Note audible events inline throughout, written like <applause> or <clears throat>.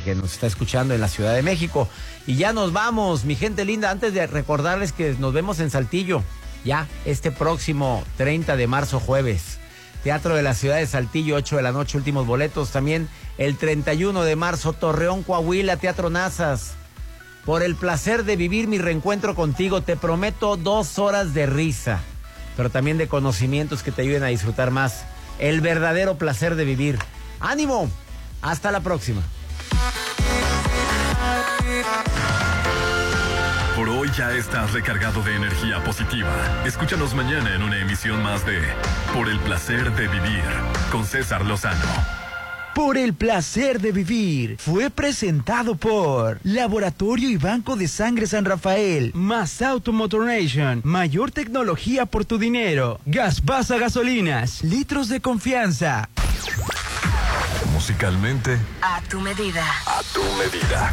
que nos está escuchando en la Ciudad de México. Y ya nos vamos, mi gente linda, antes de recordarles que nos vemos en Saltillo, ya este próximo 30 de marzo jueves. Teatro de la Ciudad de Saltillo, 8 de la noche, últimos boletos. También el 31 de marzo, Torreón, Coahuila, Teatro Nazas. Por el placer de vivir mi reencuentro contigo, te prometo dos horas de risa, pero también de conocimientos que te ayuden a disfrutar más. El verdadero placer de vivir. ¡Ánimo! Hasta la próxima. Ya estás recargado de energía positiva. Escúchanos mañana en una emisión más de Por el placer de vivir con César Lozano. Por el placer de vivir fue presentado por Laboratorio y Banco de Sangre San Rafael, más Automotoration, mayor tecnología por tu dinero, Gaspasa Gasolinas, litros de confianza. Musicalmente, A tu medida. a tu medida.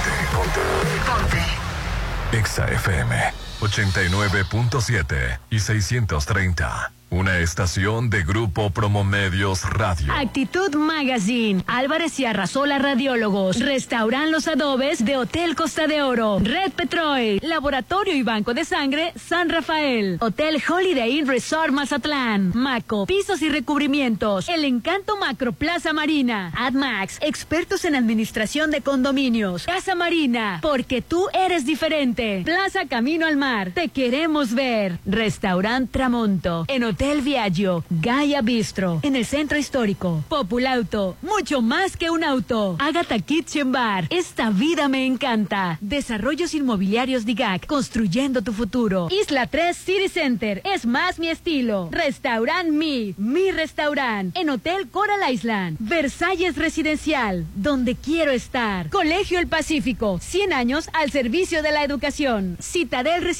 Ponte, ponte. Ponte. Exa FM 89.7 y 630. Una estación de Grupo Promomedios Radio. Actitud Magazine, Álvarez y Arrasola Radiólogos, Restauran Los Adobes de Hotel Costa de Oro, Red Petrol, Laboratorio y Banco de Sangre San Rafael, Hotel Holiday Inn Resort Mazatlán, Maco, Pisos y Recubrimientos, El Encanto Macro Plaza Marina, AdMax, expertos en administración de condominios, Casa Marina, porque tú eres diferente, Plaza Camino al Mar, te queremos ver, Restaurant Tramonto, en Hotel Viaggio, Gaia Bistro, en el centro histórico, Populauto, mucho más que un auto, Agatha Kitchen Bar, esta vida me encanta, Desarrollos Inmobiliarios DIGAC, construyendo tu futuro, Isla 3 City Center, es más mi estilo, Restaurant Mi, mi restaurant, en Hotel Coral Island, Versalles Residencial, donde quiero estar, Colegio El Pacífico, 100 años al servicio de la educación, Citadel Residencial,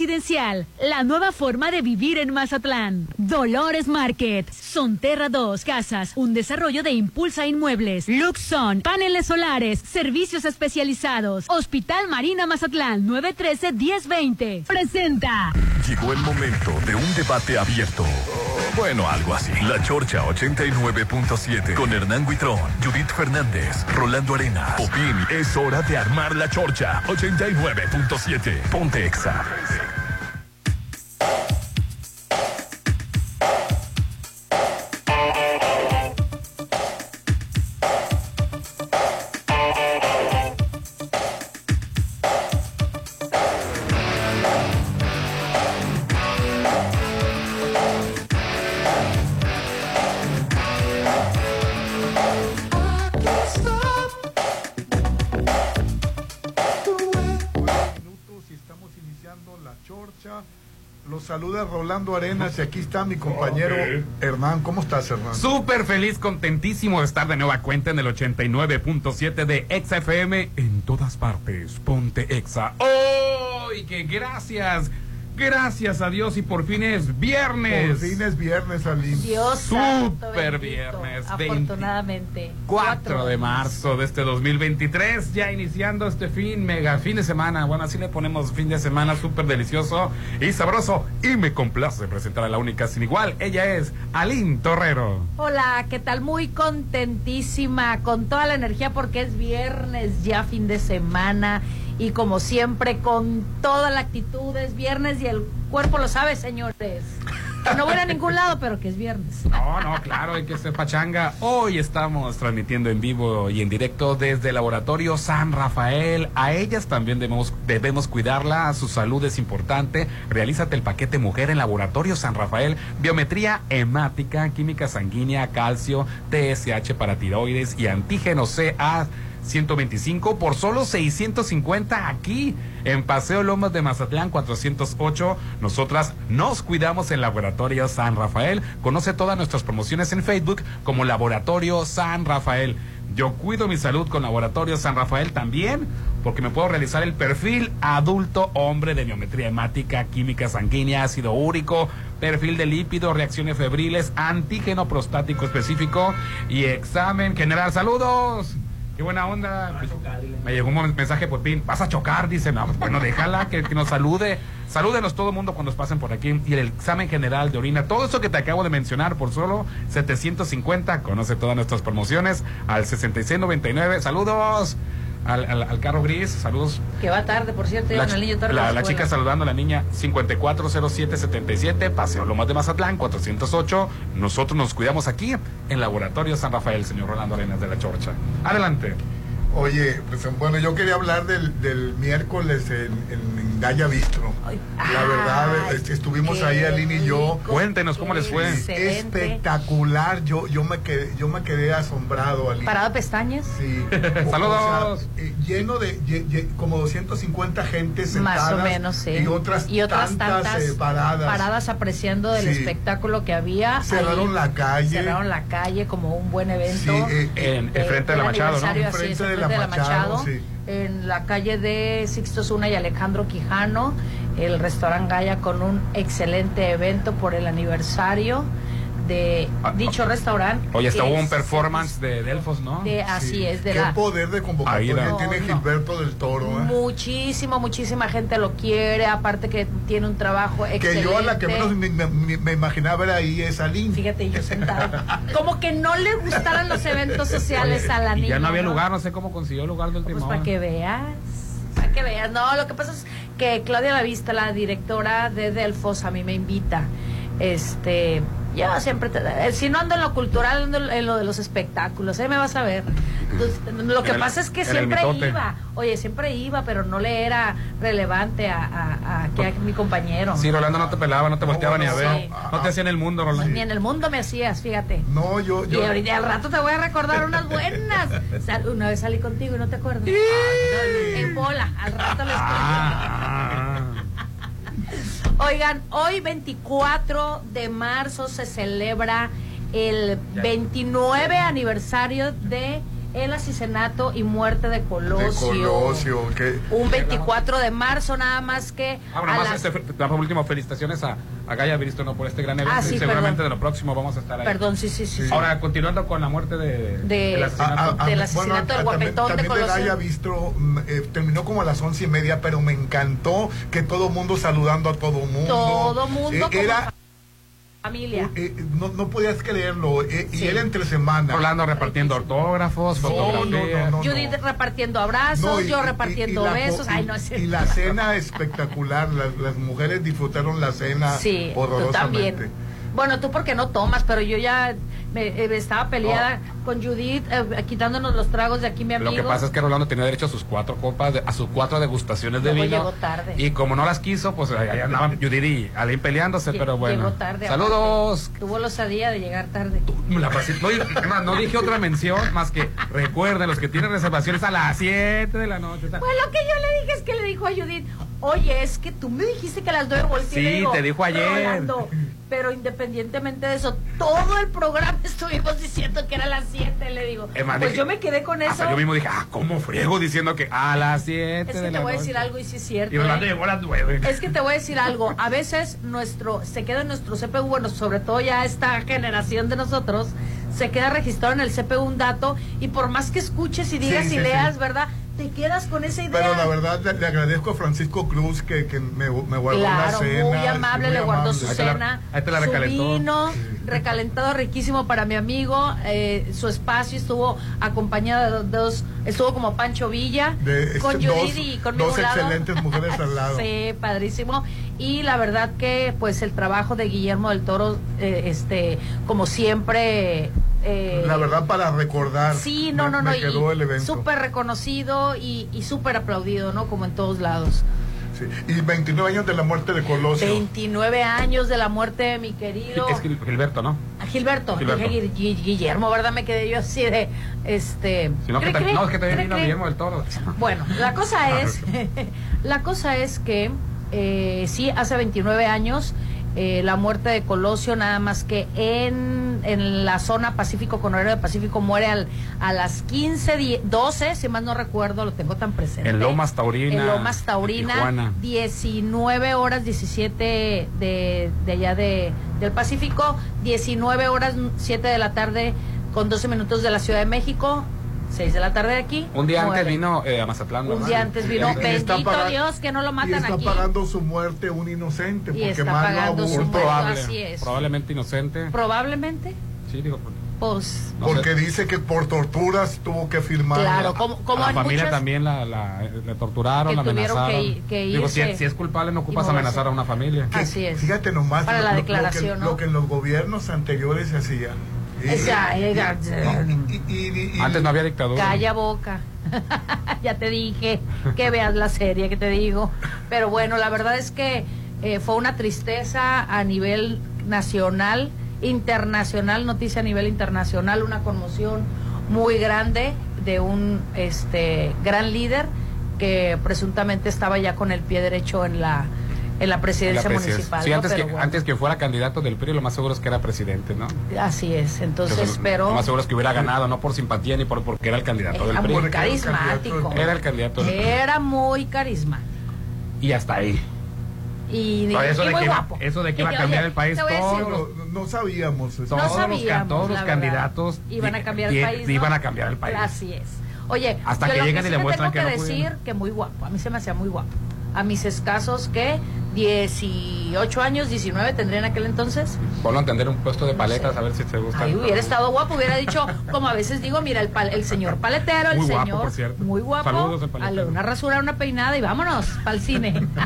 la nueva forma de vivir en Mazatlán, Dolores Market, Sonterra 2 Casas, un desarrollo de Impulsa Inmuebles, Luxon, paneles solares, servicios especializados, Hospital Marina Mazatlán 913-1020. Presenta. Llegó el momento de un debate abierto. Bueno, algo así. La Chorcha 89.7 con Hernán Guitrón, Judith Fernández, Rolando Arena. Popín, es hora de armar la Chorcha 89.7. Ponte Exa. Thank you. Arenas y aquí está mi compañero Hernán. ¿Cómo estás, Hernán? Súper feliz, contentísimo de estar de nueva cuenta en el 89.7 de Exa FM en todas partes. Ponte Exa. ¡Oh! Y que gracias, gracias a Dios y por fin es viernes. Por fin es viernes, Aline. Dios bendito. viernes, Afortunadamente. 4 de marzo de este 2023, ya iniciando este fin, mega fin de semana. Bueno, así le ponemos fin de semana súper delicioso y sabroso. Y me complace presentar a la única sin igual. Ella es Aline Torrero. Hola, ¿qué tal? Muy contentísima, con toda la energía porque es viernes, ya fin de semana. Y como siempre, con toda la actitud, es viernes y el cuerpo lo sabe, señores. Que no voy a ningún lado, pero que es viernes. No, no, claro, hay que ser pachanga. Hoy estamos transmitiendo en vivo y en directo desde el Laboratorio San Rafael. A ellas también debemos, debemos cuidarla, su salud es importante. Realízate el paquete mujer en Laboratorio San Rafael. Biometría hemática, química sanguínea, calcio, TSH para tiroides y antígeno CA. 125 por solo 650 aquí en Paseo Lomas de Mazatlán 408. Nosotras nos cuidamos en Laboratorio San Rafael. Conoce todas nuestras promociones en Facebook como Laboratorio San Rafael. Yo cuido mi salud con Laboratorio San Rafael también, porque me puedo realizar el perfil adulto hombre de biometría hemática, química sanguínea, ácido úrico, perfil de lípidos, reacciones febriles, antígeno prostático específico y examen general. ¡Saludos! Qué buena onda. Me llegó un mensaje por pin. Vas a chocar, dice. No, pues bueno, déjala que, que nos salude. Salúdenos todo el mundo cuando pasen por aquí. Y el examen general de orina. Todo eso que te acabo de mencionar por solo 750. Conoce todas nuestras promociones al 6699. Saludos. Al, al- al carro gris, saludos. Que va tarde, por cierto, La, niño tarde. la- la chica saludando a la niña 540777, Paseo Lomas de Mazatlán, 408. Nosotros nos cuidamos aquí en Laboratorio San Rafael, señor Rolando Arenas de la Chorcha. Adelante. Oye, pues bueno, yo quería hablar del, del miércoles en, en Daya Bistro. Ay, La verdad, ay, estuvimos ahí, Aline y yo. Cuéntenos cómo les fue. excelente. Espectacular, yo, yo me quedé, yo me quedé asombrado, Aline. Parado de pestañas. Sí. <laughs> Saludos. O sea, eh, lleno de ye- ye- como 250 gente sentada Más o menos, sí. y otras, tantas, eh, paradas. paradas apreciando del Sí. espectáculo que había. Cerraron Ahí la calle. Cerraron la calle como un buen Sí, evento. eh, En, de- en frente de la Machado, ¿no? aniversario, así es, De la Machado, sí. En la calle de Sixto Zuna y Alejandro Quijano, el restaurante Gaya con un excelente evento por el aniversario de Ah, dicho ah, restaurante. Oye, hasta hubo un performance de Delfos, ¿no? de- así sí. es, de Qué la poder de convocatoria tiene no. Gilberto del Toro. Muchísimo, muchísima gente lo quiere, aparte que tiene un trabajo excelente. Que yo a la que menos me, me- imaginaba era ahí es Aline. Fíjate, yo sentada. <laughs> Como que no le gustaran los eventos sociales a la y niña. ya no había lugar, no sé cómo consiguió lugar del Pues último. para que veas, para que veas. No, lo que pasa es que Claudia Lavista, la directora de Delfos, a mí me invita. Este, yo siempre, te- eh, si no ando en lo cultural, ando en lo de los espectáculos, ahí me vas a ver. Entonces, lo que el- pasa es que siempre iba, oye, siempre iba, pero no le era relevante a, a, a- que a mi compañero. Sí, Rolando no te pelaba, no te volteaba ni a ver. Sí. No te hacía en el mundo, Rolando. Ni en el mundo me hacías, fíjate. No, yo, Y yo ahorita al rato te voy a recordar unas buenas. <laughs> Una vez salí contigo y no te acuerdas. En bola, al rato les cuento. Ah. Oigan, hoy 24 de marzo se celebra el 29 aniversario de el asesinato y muerte de de Colosio. Colosio, que Un 24 de marzo nada más que Ah, a bueno, más las- este, por último, felicitaciones a, a Gaya Bristo ¿no? por este gran evento. Ah, sí, y seguramente perdón. de lo próximo vamos a estar ahí. Perdón, sí, sí, sí. sí. Ahora, continuando con la muerte de, De- del asesinato. a- a- Del asesinato del también- guapetón de Colosio. Gaya Bistro mm, eh, terminó como a las once y media, pero me encantó que todo mundo saludando a todo mundo. Todo mundo Eh, como era, familia. eh, no, no podías creerlo. eh, Sí. Y era entre semana. Rolando repartiendo autógrafos, Sí. fotografías. No, no, no. Judith repartiendo abrazos, No, y- yo y- repartiendo y la- besos. y- Ay, no es y la cena espectacular. Las, las mujeres disfrutaron la cena Sí, tú horrorosamente. también. Bueno, tú porque no tomas, pero yo ya me, eh, estaba peleada con Judith, eh, quitándonos los tragos de aquí, mi amigo. Lo que pasa es que Rolando tenía derecho a sus cuatro copas, de- a sus cuatro degustaciones de Luego vino. llegó tarde. Y como no las quiso, pues ahí andaban Judith y Alain peleándose, Lle- pero bueno. Llegó tarde. Saludos. aparte. Tuvo la osadía de llegar tarde. La no, no dije otra mención más que recuerden los que tienen reservaciones a las 7 de la noche. Pues lo que yo le dije es que le dijo a Judith, oye, es que tú me dijiste que a las nueve volteé. y le Sí, digo, te dijo ayer. "Rolando", pero independientemente de eso, todo el programa <laughs> estuvimos diciendo que era a las 7, le digo. Pues dije- yo me quedé con eso. Hasta yo mismo dije, ah, ¿cómo friego diciendo que a las 7 Es de que te la voy a decir algo y sí es cierto. Y Rolando ¿eh? llegó a las 9. Es que te voy a decir algo. A veces nuestro se queda en nuestro CPU, bueno, sobre todo ya esta generación de nosotros, se queda registrado en el CPU un dato y por más que escuches y digas Sí, y sí, leas, sí. ¿verdad? Te quedas con esa idea. Pero la verdad le, le agradezco a Francisco Cruz que, que me, me guardó Claro, la cena. muy amable, muy le guardó amable. su Ahí te la- cena, ahí te la su recalentó. vino, recalentado riquísimo para mi amigo, eh, su espacio estuvo acompañado de dos, estuvo como Pancho Villa, De, este, con dos- Judith y conmigo dos lado. excelentes mujeres al lado. <laughs> Sí, padrísimo. Y la verdad que pues el trabajo de Guillermo del Toro, eh, este, como siempre... eh, La verdad para recordar. Sí, no, me- no, no. Me y quedó el evento. Súper reconocido y, y súper aplaudido, ¿no? Como en todos lados. Sí. Y 29 años de la muerte de Colosio. 29 años de la muerte de mi querido Es Gil- Gilberto, ¿no? a Gilberto, Gilberto. Gui- Guillermo, ¿verdad? Me quedé yo así de, este... Si no, que cri, no, es que también vino. Guillermo del Toro. Bueno, la cosa <laughs> es, <laughs> la cosa es que eh, sí, hace 29 años eh, la muerte de Colosio, nada más que en, en la zona Pacífico, con horario de Pacífico, muere al, a las 15, die- 12, si más no recuerdo, lo tengo tan presente. En Lomas Taurina, En Lomas Taurina, Tijuana. 19 horas 17 de, de allá de, del Pacífico, 19 horas 7 de la tarde con 12 minutos de la Ciudad de México, 6 de la tarde de aquí. Un día antes muere. vino eh, a Mazatlán. Un día antes vino, Y- y bendito Dios que no lo Y matan está aquí. pagando su muerte un inocente, Y porque más lo muerte. probable. así es. Probablemente inocente. Probablemente, Sí, digo. pues no Porque sé. dice que por torturas tuvo que firmar. Claro, como, como a la familia muchas- también la, la- le torturaron, que la amenazaron. que- que Digo, si, si es culpable no ocupas y amenazar a una familia. Que- Así es. Fíjate nomás Para lo, la lo- lo declaración, que, ¿no? lo que en los gobiernos anteriores se hacía. Antes no había dictadura. Calla boca. <laughs> ya te dije que veas la serie que te digo. Pero bueno, la verdad es que eh, fue una tristeza a nivel nacional, internacional, noticia a nivel internacional, una conmoción muy grande de un este gran líder que presuntamente estaba ya con el pie derecho en la en la En la presidencia municipal. Sí, ¿no? antes, Pero que, bueno, antes que fuera candidato del PRI, lo más seguro es que era presidente, ¿no? así es. Entonces, Entonces, pero Lo más seguro es que hubiera ganado, no por simpatía ni por porque era el candidato del PRI. muy era candidato carismático. Era el candidato del PRI. Era muy carismático. Y hasta ahí. Y, No, eso y de muy que iba- guapo. eso de que iba a cambiar oye, el país te voy a decir, todo. No, no sabíamos. eso. Todos sabíamos, todos los candidatos iban a cambiar el país. ¿no? iban a cambiar el país. Así es. Oye, Hasta que llegan y le muestran tengo que que no decir pudieron. que muy guapo. A mí se me hacía muy guapo. A mis escasos, ¿qué? 18 años, 19 tendría en aquel entonces. Ponlo a entender un puesto de No paletas sé. a ver si te gusta. Ahí hubiera estado guapo, hubiera dicho, como a veces digo, mira, el, pal- el señor paletero, el Muy guapo, señor. por cierto. Muy guapo. Saludos al paletero. Una rasura, una peinada y vámonos para el cine. <laughs>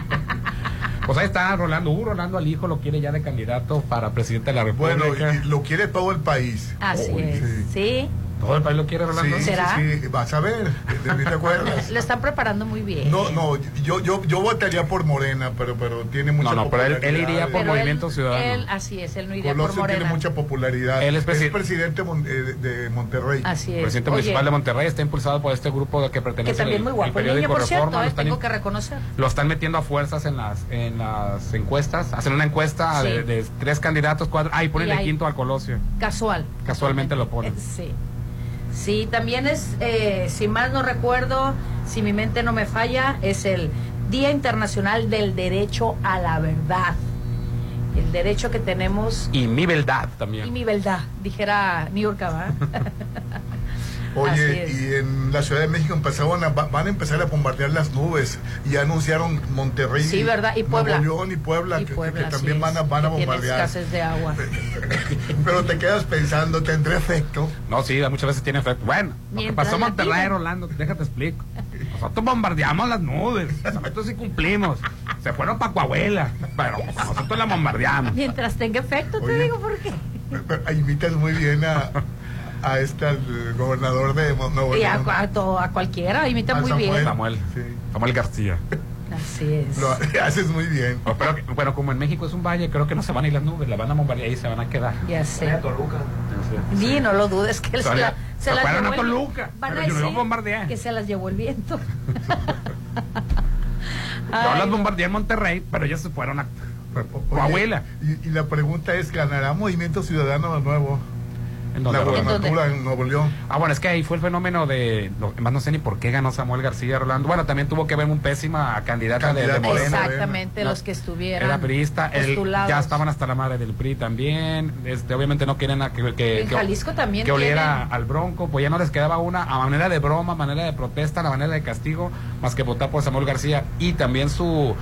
Pues ahí está Rolando. Uh, Rolando al hijo lo quiere ya de candidato para presidente de la Bueno, República. y lo quiere todo el país. Así es. sí. Sí. Todo el país lo quiere, Rolando. Sí, ¿Será? sí, sí, vas a ver, ¿de mí te acuerdas? <laughs> Lo están preparando muy bien. No, no, yo, yo, yo votaría por Morena, pero, pero tiene mucha No, no, pero él- iría por Pero Movimiento él- Ciudadano. él- así es, él no iría por Colosio Morena. tiene mucha popularidad. Él es presi- presidente mon- eh, de Monterrey. Así es. presidente Oye, municipal de Monterrey está impulsado por este grupo que pertenece Que también al- muy guapo. El periódico niño, por Reforma. cierto, lo, eh, están, tengo que reconocer. lo están metiendo a fuerzas en las en las encuestas. Hacen una encuesta Sí. de, de tres candidatos, cuatro. Ah, y ponen Y el quinto al Colosio. Casual. Casualmente lo ponen. Eh, Sí. Sí, también es, eh, si mal no recuerdo, si mi mente no me falla, es el Día Internacional del Derecho a la Verdad. El derecho que tenemos Y mi verdad también. y mi verdad, dijera Niurka, ¿va? <laughs> Oye, y en la Ciudad de México empezaron a, va- van a empezar a bombardear las nubes. Y ya anunciaron Monterrey, Sí, ¿verdad? Y Puebla. Nuevo León y Puebla, Y que, Puebla, que así también es, van a, van a bombardear. escasez de agua. <laughs> Pero te quedas pensando, ¿tendrá efecto? No, sí, muchas veces tiene efecto. Bueno, lo que Mientras pasó en Monterrey. Rolando, déjate explico. Nosotros bombardeamos las nubes. Nosotros sí cumplimos. Se fueron para Coahuila. Pero nosotros la bombardeamos. Mientras tenga efecto, te Oye. digo por qué. Pero Imitas muy bien a, a este al gobernador de Nuevo Y a, a a cualquiera, imita A muy Samuel. bien. Samuel. Sí. Samuel García. Así es. Lo <laughs> haces muy bien. Oh, Pero, bueno, como en México es un valle, creo que no se van a ir las nubes, las van a bombardear y se van a quedar. Ya sé. Toluca. Ni no lo dudes que él se, la, se se las llevó a el- Toluca, Van a decir que se las llevó el viento. <laughs> Yo las bombardeé en Monterrey, pero ellos se fueron a Coahuila. Y, y la pregunta es, ¿ganará Movimiento Ciudadano de nuevo? ¿En La gobernatura en Nuevo León. Ah, bueno, es que ahí fue el fenómeno de. lo- más no sé ni por qué ganó Samuel García Rolando. Bueno, también tuvo que ver un pésima candidata de. Morena. Exactamente, No, los que estuvieran. Era priista, el- ya estaban hasta la madre del PRI también. Este, obviamente no quieren a que, que, En que- Jalisco también que oliera tienen. al Bronco, pues ya no les quedaba una a manera de broma, a manera de protesta, a manera de castigo, más que votar por Samuel García y también su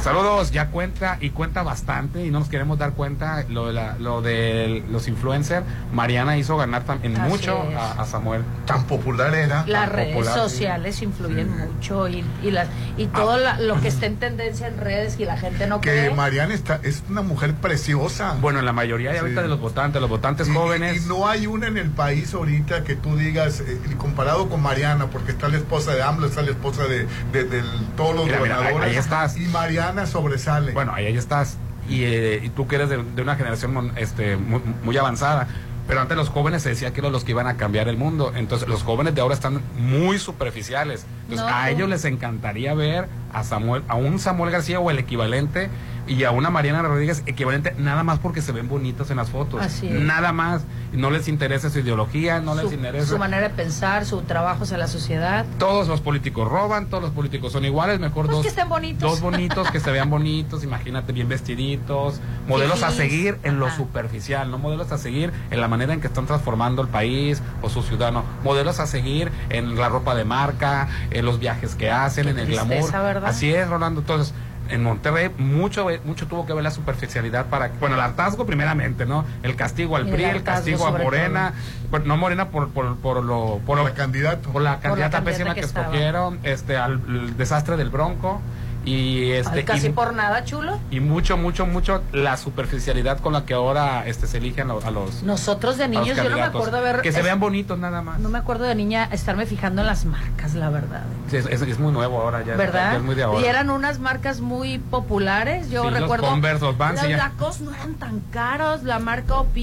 saludos ya cuenta y cuenta bastante y no nos queremos dar cuenta lo de la, lo de los influencers. Mariana hizo ganar también Así mucho a, a Samuel. Tan popular era. Las redes popular, sociales influyen mucho y, y, las, y todo la- lo que está en tendencia en redes y la gente no Que cree. Mariana está, es una mujer preciosa. Bueno, en la mayoría de ahorita Sí. de los votantes, los votantes Y- jóvenes. Y, no hay una en el país ahorita que tú digas, eh, comparado con Mariana, porque está la esposa de AMLO, está la esposa de, de- de todos los Mira, mira, ahí- gobernadores. ahí estás. Y Mariana sobresale. Bueno, ahí, ahí estás. Y, eh, y tú que eres de, de una generación mon- este, muy, muy avanzada. Pero antes los jóvenes se decía que eran los que iban a cambiar el mundo. Entonces los jóvenes de ahora están muy superficiales. Entonces No, a ellos les encantaría ver a Samuel, a un Samuel García o el equivalente y a una Mariana Rodríguez equivalente nada más porque se ven bonitos en las fotos. Así es. Nada más. No les interesa su ideología, no les interesa. su manera de pensar, su trabajo hacia la sociedad. Todos los políticos roban, todos los políticos son iguales, mejor Pues dos. que estén bonitos. Dos bonitos, que se vean bonitos, imagínate, bien vestiditos. Modelos a seguir en lo superficial, no modelos a seguir en la manera en que están transformando el país o su ciudad, no. Modelos a seguir en la ropa de marca, en los viajes que hacen, Qué en el glamour. ¿verdad? Así es, Rolando. Entonces, en Monterrey mucho mucho tuvo que ver la superficialidad para bueno el hartazgo primeramente no el castigo al el PRI el castigo a Morena. bueno, no Morena por por, por lo por, Por lo- la candidato. por la candidata candidata pésima que escogieron este al el desastre del Bronco y este Ay, casi y, por nada, chulo. y mucho mucho mucho la superficialidad con la que ahora este se eligen a, a los Nosotros de los niños, yo no me acuerdo haber. que se es- vean bonitos nada más No me acuerdo de niña estarme fijando en las marcas, la verdad. Sí, es, es- es muy nuevo ahora ya ¿Verdad? ya es muy de ahora Y eran unas marcas muy populares. Yo Sí, los recuerdo. Converse, los Vans, Los ya. Lacoste no eran tan caros. La marca OP,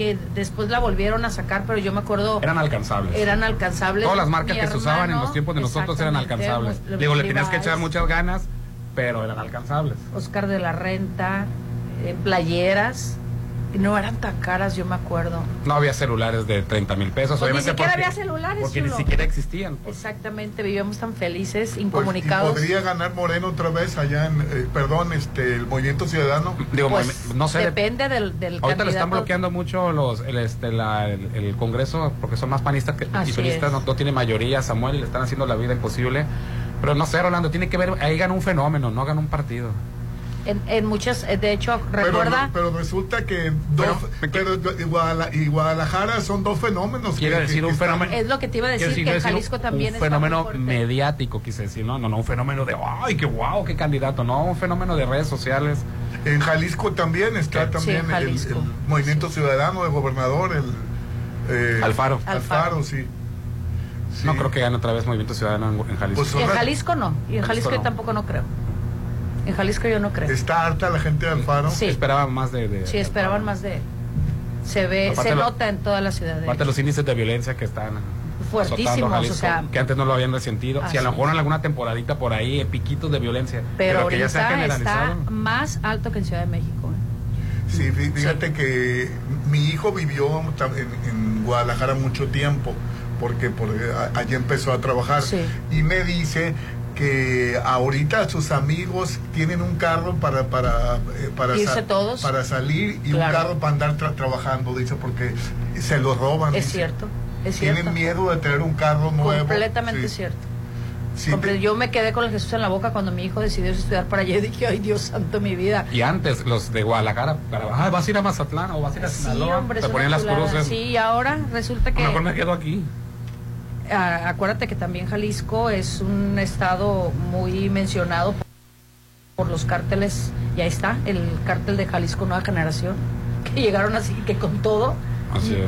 que después la volvieron a sacar, pero yo me acuerdo. eran alcanzables eran alcanzables. Todas las marcas Mi que se usaban en los tiempos de nosotros eran alcanzables. los Digo, le tenías que echar muchas ganas, pero eran alcanzables. Oscar de la Renta, eh, playeras. No eran tan caras, yo me acuerdo. No había celulares de 30 mil pesos, Pues ni obviamente. siquiera porque, había celulares, Porque ni siquiera existían. pues. Exactamente, vivíamos tan felices, Pues, y incomunicados. podría ganar Moreno otra vez allá en, eh, perdón, este, el Movimiento Ciudadano. Digo, Pues, no sé. de- Depende del, del Ahorita le están candidato. bloqueando mucho los, el, este, la- el, el Congreso porque son más panistas que y no, no tiene mayoría, Samuel, y le están haciendo la vida imposible. Pero no sé, Rolando, tiene que ver, ahí gana un fenómeno, no gana un partido. En, en muchas, eh, de hecho, Pero, recuerda. no- pero resulta que dos, Pero- pero, y, Guadala- y Guadalajara son dos fenómenos. Quiere que- decir que un fenómeno. Es lo que te iba a decir, decir, que decir Jalisco un- también un está fenómeno mediático, quise decir, no, no, no, un fenómeno de, ay, qué guau, qué candidato, no, un fenómeno de redes sociales. En Jalisco también está Sí, también en el- el, Movimiento Ciudadano, el gobernador, el eh, Alfaro. Alfaro. Alfaro, sí. Sí. No creo que gane otra vez Movimiento Ciudadano en, en Jalisco. Pues en Jalisco no. Y en Jalisco Jalisco yo no. tampoco no creo. En Jalisco yo no creo. Está harta la gente de Alfaro. Sí. Esperaba más de... de- Sí, esperaban más de. Se ve, Aparte se lo- nota en toda la ciudad. de Aparte hecho. los índices de violencia que están Fuertísimos, a o Jalisco, sea. que antes no lo habían resentido. Si a lo mejor en alguna temporadita por ahí, eh, piquitos de violencia. Pero, que ya se ha ahorita está generalizado. más alto que en Ciudad de México. ¿eh? Sí, fí- fíjate que mi hijo vivió en, en Guadalajara mucho tiempo, porque por, a- allí empezó a trabajar. Sí. Y me dice que ahorita sus amigos tienen un carro para para eh, para, Irse todos. para salir y Claro. un carro para andar tra- trabajando, dice, porque se lo roban. Es dice. cierto. Es cierto. Tienen miedo de tener un carro nuevo. Completamente Sí. cierto. Sí, te- Yo me quedé con el Jesús en la boca cuando mi hijo decidió estudiar para allá <laughs> y dije, ay Dios santo, mi vida. Y antes, los de Guadalajara, para, "Ay, vas a ir a Mazatlán o vas a ir a Sí, Sinaloa, hombre, te es ponían una las chulada. cruces. Sí, y ahora resulta A que... lo mejor me quedo aquí. Acuérdate que también Jalisco es un estado muy mencionado por, los cárteles, y ahí está, el cártel de Jalisco Nueva Generación, <laughs> que llegaron así que con todo.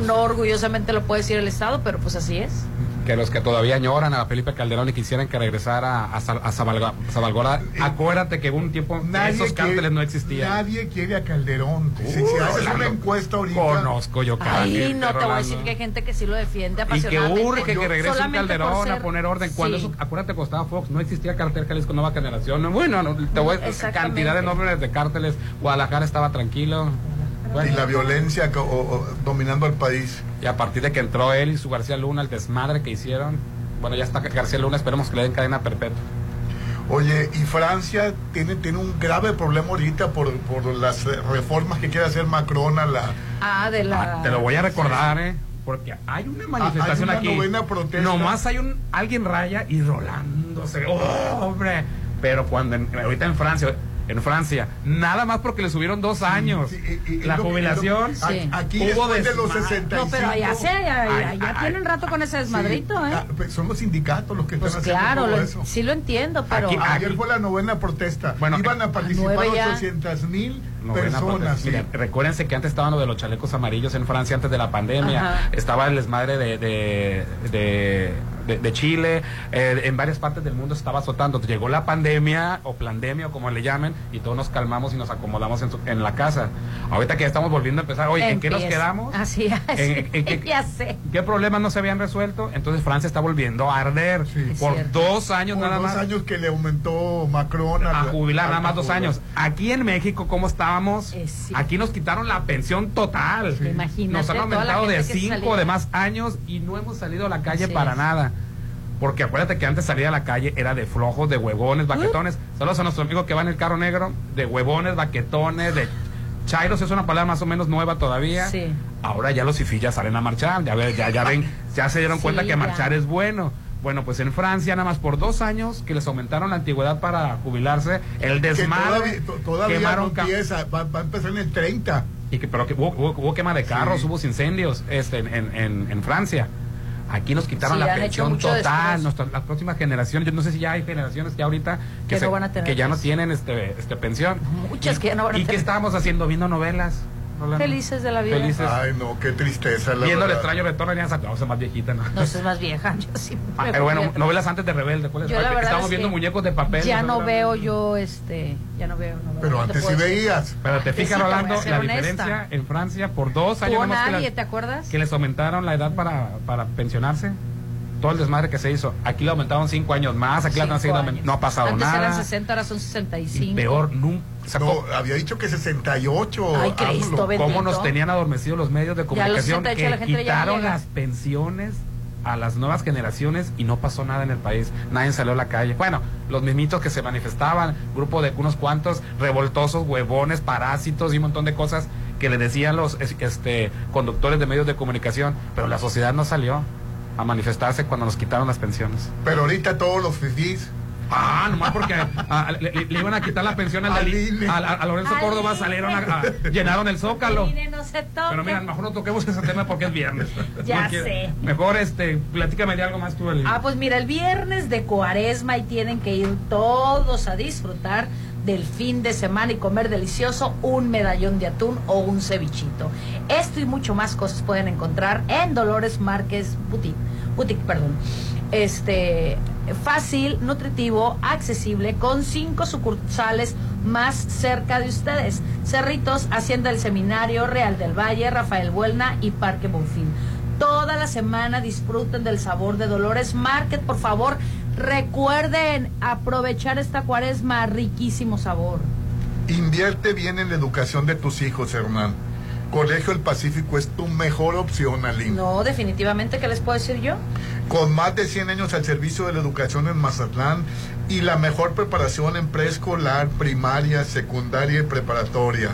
No orgullosamente lo puede decir el Estado, pero pues así es. Que los que todavía añoran a Felipe Calderón y quisieran que regresara a, a Zabalgora, acuérdate que hubo un tiempo nadie esos quiere- cárteles no existían. Nadie quiere a Calderón. si, si Uh, haces una encuesta ahorita. Conozco yo Ay, gente, no te voy a decir que hay gente que sí lo defiende Y que urge que regrese un Calderón a poner orden. Cuando Sí. eso, acuérdate cuando estaba Fox, no existía cartel Jalisco Nueva Generación. No, Bueno, no, te voy a Exactamente. cantidad de nombres de cárteles. Guadalajara estaba tranquilo. Bueno, y la violencia co- o- o- dominando el país. y a partir de que entró él y su García Luna, el desmadre que hicieron, bueno, ya está García Luna, esperemos que le den cadena perpetua. Oye, y Francia tiene, tiene un grave problema ahorita por, por las reformas que quiere hacer Macron a la... Ah, de la... Ah, te lo voy a recordar, ¿eh? Porque hay una manifestación Ah, hay una aquí. novena protesta. Nomás hay un alguien raya y rolándose. ¡Oh, hombre! Pero cuando en- ahorita en Francia, en Francia, nada más porque le subieron dos años Sí, y- y- la jubilación. Sí. Aquí Hubo después de los desmadre. 65... No, pero allá, se, allá, Ay, allá ay, tienen rato con ese desmadrito, Sí, ¿eh? ah, pues son los sindicatos los que Pues están claro, haciendo lo- todo eso. sí lo entiendo, pero... Aquí- Ayer aquí- fue la novena protesta. Bueno, Iban a participar nueve ya. 800 mil Novena personas. Miren, recuérdense que antes estaban lo de los chalecos amarillos en Francia antes de la pandemia. Ajá. Estaba el desmadre de, de, de de, de Chile, eh, en varias partes del mundo estaba azotando. Llegó la pandemia o pandemia o como le llamen y todos nos calmamos y nos acomodamos en, su- en la casa. Ahorita que ya estamos volviendo a empezar, oye, ¿en qué nos quedamos? Así es. ¿En- en <laughs> qué- ya sé. ¿Qué problemas no se habían resuelto? Entonces Francia está volviendo a arder Sí. por cierto. dos años Por nada dos más años que le aumentó Macron a jubilar nada más dos años. Aquí en México, ¿cómo estábamos? Eh, sí. Aquí nos quitaron la pensión total. Imagínate Nos han aumentado de cinco de más años y no hemos salido a la calle para nada. Porque acuérdate que antes salir a la calle era de flojos, de huevones, baquetones. Saludos a nuestro amigo que va en el carro negro, de huevones, baquetones, de chairos, es una palabra más o menos nueva todavía. Sí. Ahora ya los ya salen a marchar, ya, ya, ya ven, ya se dieron Sí, cuenta que ya. marchar es bueno. Bueno, pues en Francia nada más por dos años que les aumentaron la antigüedad para jubilarse, el Que desmadre, todavía, to- todavía quemaron no empieza, va, va a empezar en el 30. y que, pero que hubo, hubo- hubo quema de carros, Sí. hubo incendios este, en, en- en- en Francia. Aquí nos quitaron Sí, la pensión total. Nuestra, las próximas generaciones, yo no sé si ya hay generaciones ya ahorita Que no van a tener que ya no tienen este, este pensión. Muchas Y- que ya no van a ¿Y qué tener. estábamos haciendo? Viendo novelas. Rolando. Felices de la vida. Felices. Ay, no, qué tristeza. La Viendo el extraño retorno Alianza Claus, más viejita, ¿no? No, es más vieja. Yo sí. Ah, me pero bueno, novelas antes de Rebelde. ¿cuáles? Yo la verdad Estamos es viendo que muñecos de papel. Ya no veo yo, este, ya no veo. no veo, Pero no te antes sí veías. Pero te fijas, sí, Rolando, la honesta. diferencia en Francia por dos años nomás que nadie, la- ¿te acuerdas? que les aumentaron la edad para, para pensionarse. Todo el desmadre que se hizo. Aquí le aumentaron cinco años más, aquí años. aument- no ha pasado Antes nada. eran 60, ahora son 65. Y peor, nunca. No, ¿cómo- había dicho que 68. Ay, Cristo. ¿Cómo nos tenían adormecidos los medios de comunicación 68 que la quitaron las pensiones a las nuevas generaciones y no pasó nada en el país? Nadie salió a la calle. Bueno, los mismitos que se manifestaban, grupo de unos cuantos revoltosos, huevones, parásitos y un montón de cosas que le decían los es- este, conductores de medios de comunicación, pero la sociedad no salió a manifestarse cuando nos quitaron las pensiones. Pero ahorita todos los fifís. Ah, nomás porque ah, le, le- le iban a quitar la pensión al Dalí- a, a- a Lorenzo Al Córdoba, salieron a, a- llenaron el zócalo. No se. Pero mira, mejor no toquemos ese tema porque es viernes. <laughs> Ya No quiero- sé. Mejor, este, platícame de algo más tú. Ah, pues mira, el viernes de cuaresma y tienen que ir todos a disfrutar del fin de semana y comer delicioso un medallón de atún o un cevichito. Esto y mucho más cosas pueden encontrar en Dolores Márquez Boutique. Boutique, perdón. Este fácil, nutritivo, accesible, con cinco sucursales más cerca de ustedes. Cerritos, Hacienda del Seminario, Real del Valle, Rafael Buelna y Parque Bonfil. Toda la semana disfruten del sabor de Dolores Market, por favor. Recuerden aprovechar esta cuaresma, riquísimo sabor. Invierte bien en la educación de tus hijos, Hernán. Colegio El Pacífico es tu mejor opción, Aline. No, definitivamente, ¿qué les puedo decir yo? Con más de 100 años al servicio de la educación en Mazatlán y la mejor preparación en preescolar, primaria, secundaria y preparatoria.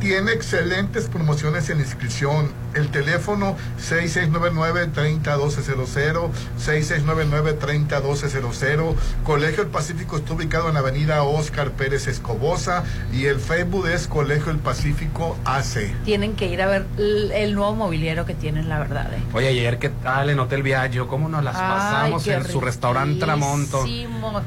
Tiene excelentes promociones en inscripción. El teléfono 6699-301200, 6699-301200. Colegio El Pacífico está ubicado en la avenida Oscar Pérez Escobosa y el Facebook es Colegio El Pacífico AC. Tienen que ir a ver el, nuevo mobiliario que tienen, la verdad. ¿eh? Oye, ayer, ¿qué tal en Hotel Viaggio? ¿Cómo nos las pasamos Ay, en su restaurante Tramonto?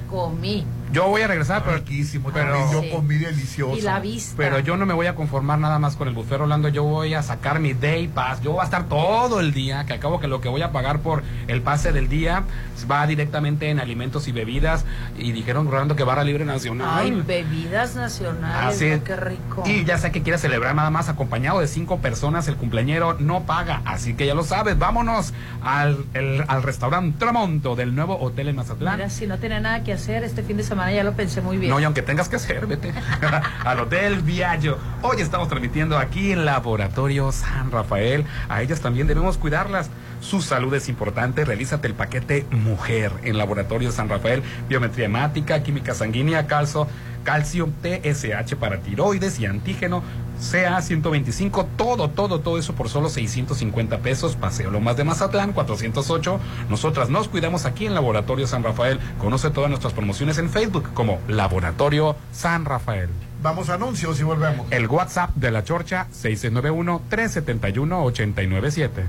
comí. Yo voy a regresar, pero, Riquísimo, pero, también yo Sí. comí delicioso. Y la vista. pero yo no me voy a conformar nada más con el buffet Rolando. Yo voy a sacar mi day pass. Yo voy a estar todo el día, que acabo que lo que voy a pagar por el pase del día va directamente en alimentos y bebidas. Y dijeron Rolando que barra libre nacional. Ay, bebidas nacionales, Así ¿no? qué rico. Y ya sé que quiere celebrar nada más acompañado de cinco personas, el cumpleañero no paga, así que ya lo sabes, vámonos al, el- al restaurante Tramonto del nuevo hotel en Mazatlán. Mira, si no tiene nada que hacer este fin de semana, ya lo pensé muy bien. No, y aunque tengas que hacer, vete <laughs> al Hotel Viaggio. Hoy estamos transmitiendo aquí en Laboratorio San Rafael. A ellas también debemos cuidarlas. Su salud es importante. Realízate el paquete Mujer en Laboratorio San Rafael. Biometría hemática, química sanguínea, calcio, calcio, TSH para tiroides y antígeno. CA 125, todo, todo, todo eso por solo 650 pesos. Paseo Lomas de Mazatlán, 408. Nosotras nos cuidamos aquí en Laboratorio San Rafael. Conoce todas nuestras promociones en Facebook como Laboratorio San Rafael. Vamos a anuncios y volvemos. El WhatsApp de la Chorcha, 691-371-897.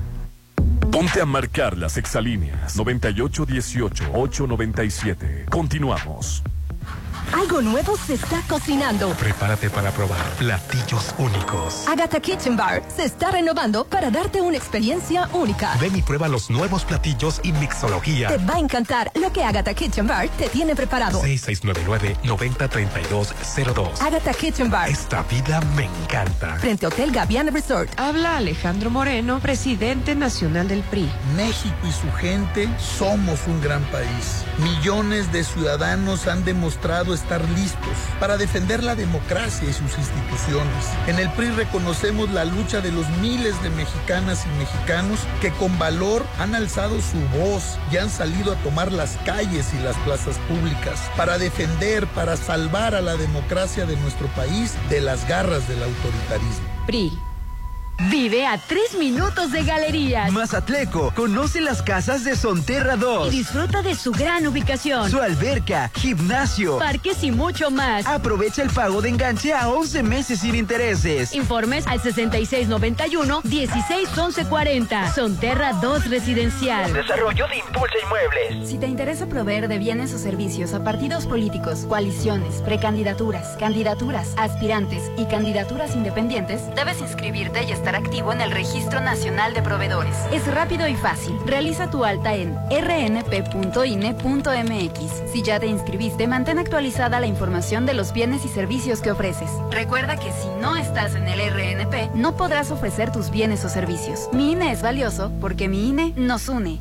Ponte a marcar las exalíneas 9818-897. Continuamos. Algo nuevo se está cocinando. Prepárate para probar platillos únicos. Agatha Kitchen Bar se está renovando para darte una experiencia única. Ven y prueba los nuevos platillos y mixología. Te va a encantar lo que Agatha Kitchen Bar te tiene preparado. 6699-903202. Agatha Kitchen Bar. Esta vida me encanta. Frente Hotel Gaviana Resort. Habla Alejandro Moreno, presidente nacional del PRI. México y su gente somos un gran país. Millones de ciudadanos han demostrado estar listos para defender la democracia y sus instituciones. En el PRI reconocemos la lucha de los miles de mexicanas y mexicanos que con valor han alzado su voz y han salido a tomar las calles y las plazas públicas para defender, para salvar a la democracia de nuestro país de las garras del autoritarismo. PRI. Vive a tres minutos de galerías. Mazatleco, conoce las casas de Sonterra 2. Y disfruta de su gran ubicación. Su alberca, gimnasio, parques y mucho más. Aprovecha el pago de enganche a 11 meses sin intereses. Informes al 6691-161140. Sonterra 2 Residencial. Desarrollo de Impulsa Inmuebles. Si te interesa proveer de bienes o servicios a partidos políticos, coaliciones, precandidaturas, candidaturas, aspirantes y candidaturas independientes, debes inscribirte y estar activo en el Registro Nacional de Proveedores. Es rápido y fácil. Realiza tu alta en rnp.ine.mx. Si ya te inscribiste, mantén actualizada la información de los bienes y servicios que ofreces. Recuerda que si no estás en el RNP, no podrás ofrecer tus bienes o servicios. Mi INE es valioso porque mi INE nos une.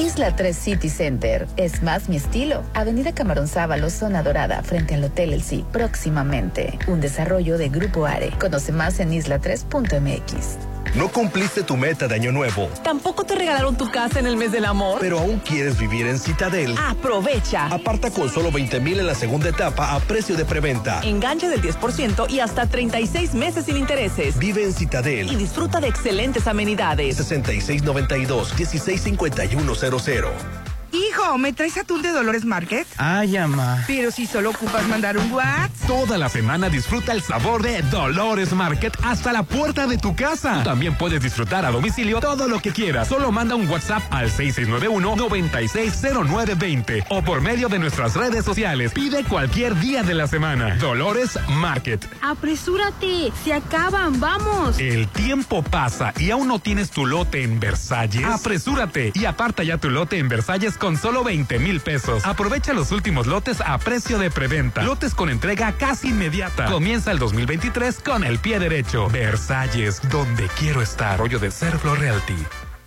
Isla 3 City Center. Es más mi estilo. Avenida Camarón Sábalo, zona dorada, frente al Hotel El Sí. Próximamente. Un desarrollo de Grupo Are. Conoce más en isla3.mx. No cumpliste tu meta de año nuevo. Tampoco te regalaron tu casa en el mes del amor. Pero aún quieres vivir en Citadel. Aprovecha. Aparta con solo 20 mil en la segunda etapa a precio de preventa. Enganche del 10% y hasta 36 meses sin intereses. Vive en Citadel. Y disfruta de excelentes amenidades. 6692-165100. Hijo, ¿me traes atún de Dolores Market? Ay, ama. Pero si solo ocupas mandar un WhatsApp. Toda la semana disfruta el sabor de Dolores Market hasta la puerta de tu casa. Tú también puedes disfrutar a domicilio todo lo que quieras. Solo manda un WhatsApp al 6691-960920 o por medio de nuestras redes sociales. Pide cualquier día de la semana. Dolores Market. Apresúrate, se acaban, vamos. El tiempo pasa y aún no tienes tu lote en Versalles. Apresúrate y aparta ya tu lote en Versalles con solo 20 mil pesos. Aprovecha los últimos lotes a precio de preventa. Lotes con entrega casi inmediata. Comienza el 2023 con el pie derecho. Versalles, donde quiero estar. Rollo de Cerflo Realty.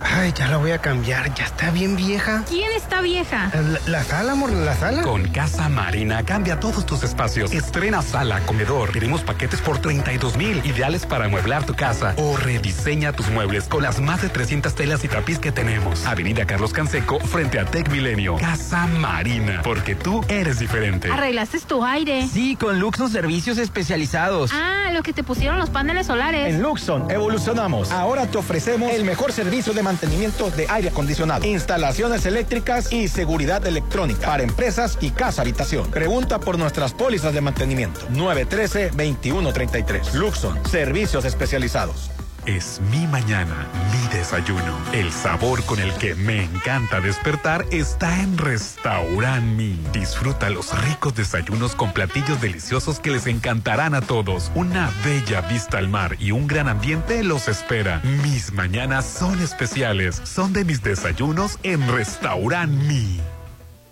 Ay, ya la voy a cambiar, ya está bien vieja. ¿Quién está vieja? La, la, sala, amor, la sala. Con Casa Marina cambia todos tus espacios. Estrena sala, comedor. Tenemos paquetes por 32 mil, ideales para amueblar tu casa. O rediseña tus muebles con las más de 300 telas y tapiz que tenemos. Avenida Carlos Canseco, frente a Tech Milenio. Casa Marina, porque tú eres diferente. ¿Arreglaste tu aire? Sí, con Luxon Servicios Especializados. Ah, lo que te pusieron los paneles solares. En Luxon evolucionamos. Ahora te ofrecemos el mejor servicio de mantenimiento de aire acondicionado, instalaciones eléctricas y seguridad electrónica para empresas y casa habitación. Pregunta por nuestras pólizas de mantenimiento. 913-2133. Luxon, servicios especializados. Es mi mañana, mi desayuno. El sabor con el que me encanta despertar está en Restaurant Mi. Disfruta los ricos desayunos con platillos deliciosos que les encantarán a todos. Una bella vista al mar y un gran ambiente los espera. Mis mañanas son especiales. Son de mis desayunos en Restaurant Mi.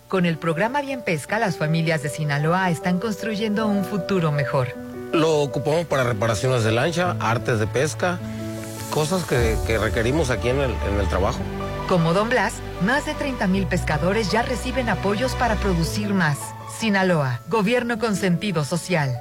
Con el programa Bien Pesca, las familias de Sinaloa están construyendo un futuro mejor. Lo ocupamos para reparaciones de lancha, artes de pesca cosas que, que requerimos aquí en el, en el trabajo. Como Don Blas, más de 30 mil pescadores ya reciben apoyos para producir más. Sinaloa, gobierno con sentido social.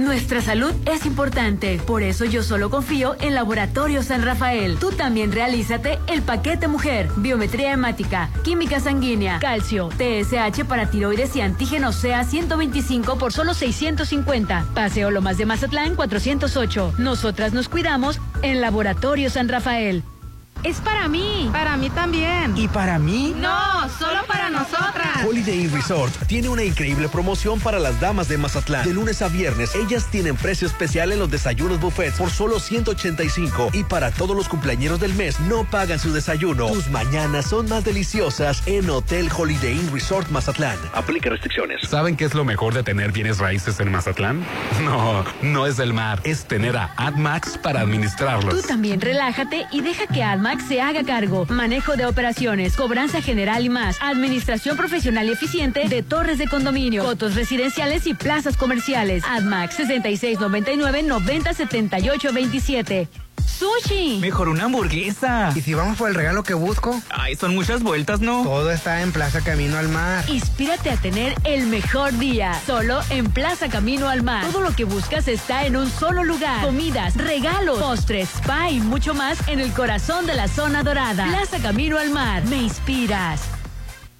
Nuestra salud es importante, por eso yo solo confío en Laboratorio San Rafael. Tú también realízate el paquete mujer, biometría hemática, química sanguínea, calcio, TSH para tiroides y antígeno sea 125 por solo 650. Paseo Lomas de Mazatlán 408. Nosotras nos cuidamos en Laboratorio San Rafael. Es para mí. Para mí también. ¿Y para mí? No, solo para Holiday Inn Resort tiene una increíble promoción para las damas de Mazatlán. De lunes a viernes, ellas tienen precio especial en los desayunos buffets por solo 185 y para todos los cumpleañeros del mes no pagan su desayuno. Tus mañanas son más deliciosas en Hotel Holiday Inn Resort Mazatlán. Aplica restricciones. ¿Saben qué es lo mejor de tener bienes raíces en Mazatlán? <laughs> No, no es el mar, es tener a AdMax para administrarlos. Tú también relájate y deja que AdMax se haga cargo. Manejo de operaciones, cobranza general y más. Administración profesional y eficiente de torres de condominio, fotos residenciales y plazas comerciales. AdMax 6699 9078 27. ¡Sushi! Mejor una hamburguesa. ¿Y si vamos por el regalo que busco? Ay, son muchas vueltas, ¿no? Todo está en Plaza Camino al Mar. Inspírate a tener el mejor día. Solo en Plaza Camino al Mar. Todo lo que buscas está en un solo lugar. Comidas, regalos, postres, spa y mucho más en el corazón de la zona dorada. Plaza Camino al Mar. Me inspiras.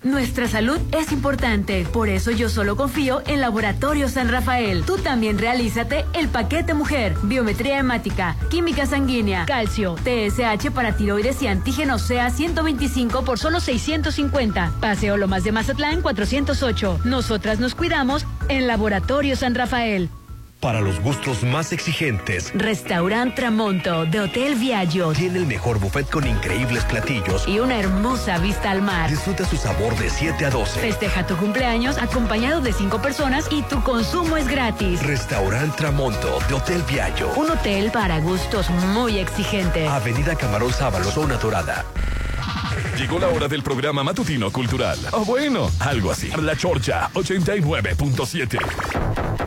Nuestra salud es importante, por eso yo solo confío en Laboratorio San Rafael. Tú también realízate el paquete mujer, biometría hemática, química sanguínea, calcio, TSH para tiroides y antígeno sea 125 por solo 650. Paseo Lomas de Mazatlán 408. Nosotras nos cuidamos en Laboratorio San Rafael. Para los gustos más exigentes, Restaurant Tramonto de Hotel Viaggio tiene el mejor buffet con increíbles platillos y una hermosa vista al mar. Disfruta su sabor de 7 a 12. Festeja tu cumpleaños acompañado de 5 personas y tu consumo es gratis. Restaurant Tramonto de Hotel Viaggio. Un hotel para gustos muy exigentes. Avenida Camarón Sábalo, zona dorada. Llegó la hora del programa matutino cultural. O bueno, algo así. La Chorcha 89.7.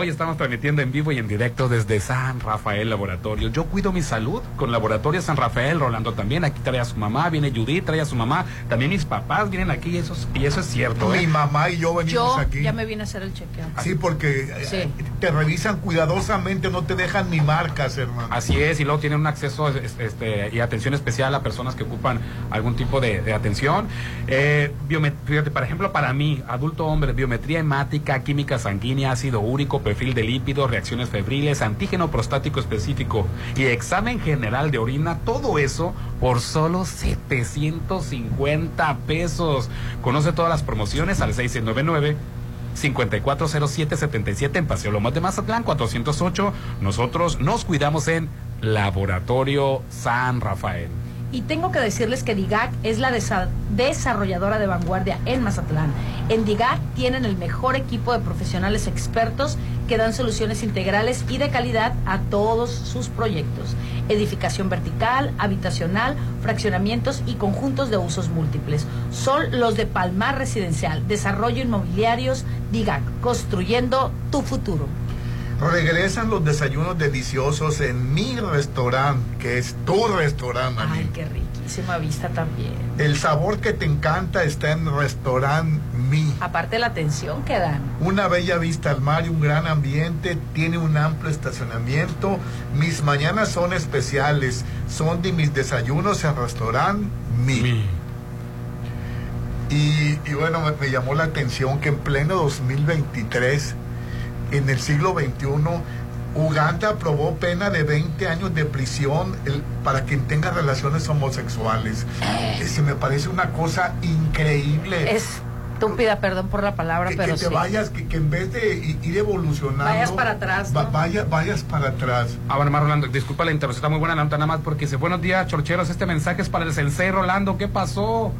Hoy estamos transmitiendo en vivo y en directo desde San Rafael Laboratorio. Yo cuido mi salud con Laboratorio San Rafael, Rolando también. Aquí trae a su mamá, viene Judith, trae a su mamá. También mis papás vienen aquí y eso, es- y eso es cierto. Mi ¿eh? mamá y yo venimos Yo aquí. ya me vine a hacer el chequeo. Sí, porque eh, Sí. Te revisan cuidadosamente, no te dejan ni marcas, hermano. Así es, y luego tienen un acceso es- este, y atención especial a personas que ocupan algún tipo de, atención. Eh, fíjate, por ejemplo, para mí, adulto hombre, biometría hemática, química sanguínea, ácido úrico, perfil de lípidos, reacciones febriles, antígeno prostático específico y examen general de orina, todo eso por solo 750 pesos. Conoce todas las promociones al 699 540777 en Paseo Lomas de Mazatlán, 408. Nosotros nos cuidamos en Laboratorio San Rafael. Y tengo que decirles que DIGAC es la desarrolladora de vanguardia en Mazatlán. En DIGAC tienen el mejor equipo de profesionales expertos que dan soluciones integrales y de calidad a todos sus proyectos. Edificación vertical, habitacional, fraccionamientos y conjuntos de usos múltiples. Son los de Palmar Residencial, Desarrollo Inmobiliarios, DIGAC, construyendo tu futuro. Regresan los desayunos deliciosos en mi restaurante, que es tu restaurante. Ay, qué riquísima vista también. El sabor que te encanta está en Restaurant Mi. Aparte la atención que dan. Una bella vista al mar y un gran ambiente, tiene un amplio estacionamiento. Mis mañanas son especiales, son de mis desayunos en Restaurant Mi. Y, y, bueno, me, me llamó la atención que en pleno 2023 en el siglo XXI, Uganda aprobó pena de 20 años de prisión el, para quien tenga relaciones homosexuales. Se me parece una cosa increíble. Es estúpida, perdón por la palabra, que, pero que te sí. vayas, que, que, en vez de ir evolucionando... Vayas para atrás, ¿no? va, vaya, vayas para atrás. Ah, bueno, más Rolando, disculpa la interrupción, está muy buena la nota nada más porque dice, buenos días, chorcheros, este mensaje es para el sensei Rolando, ¿qué pasó?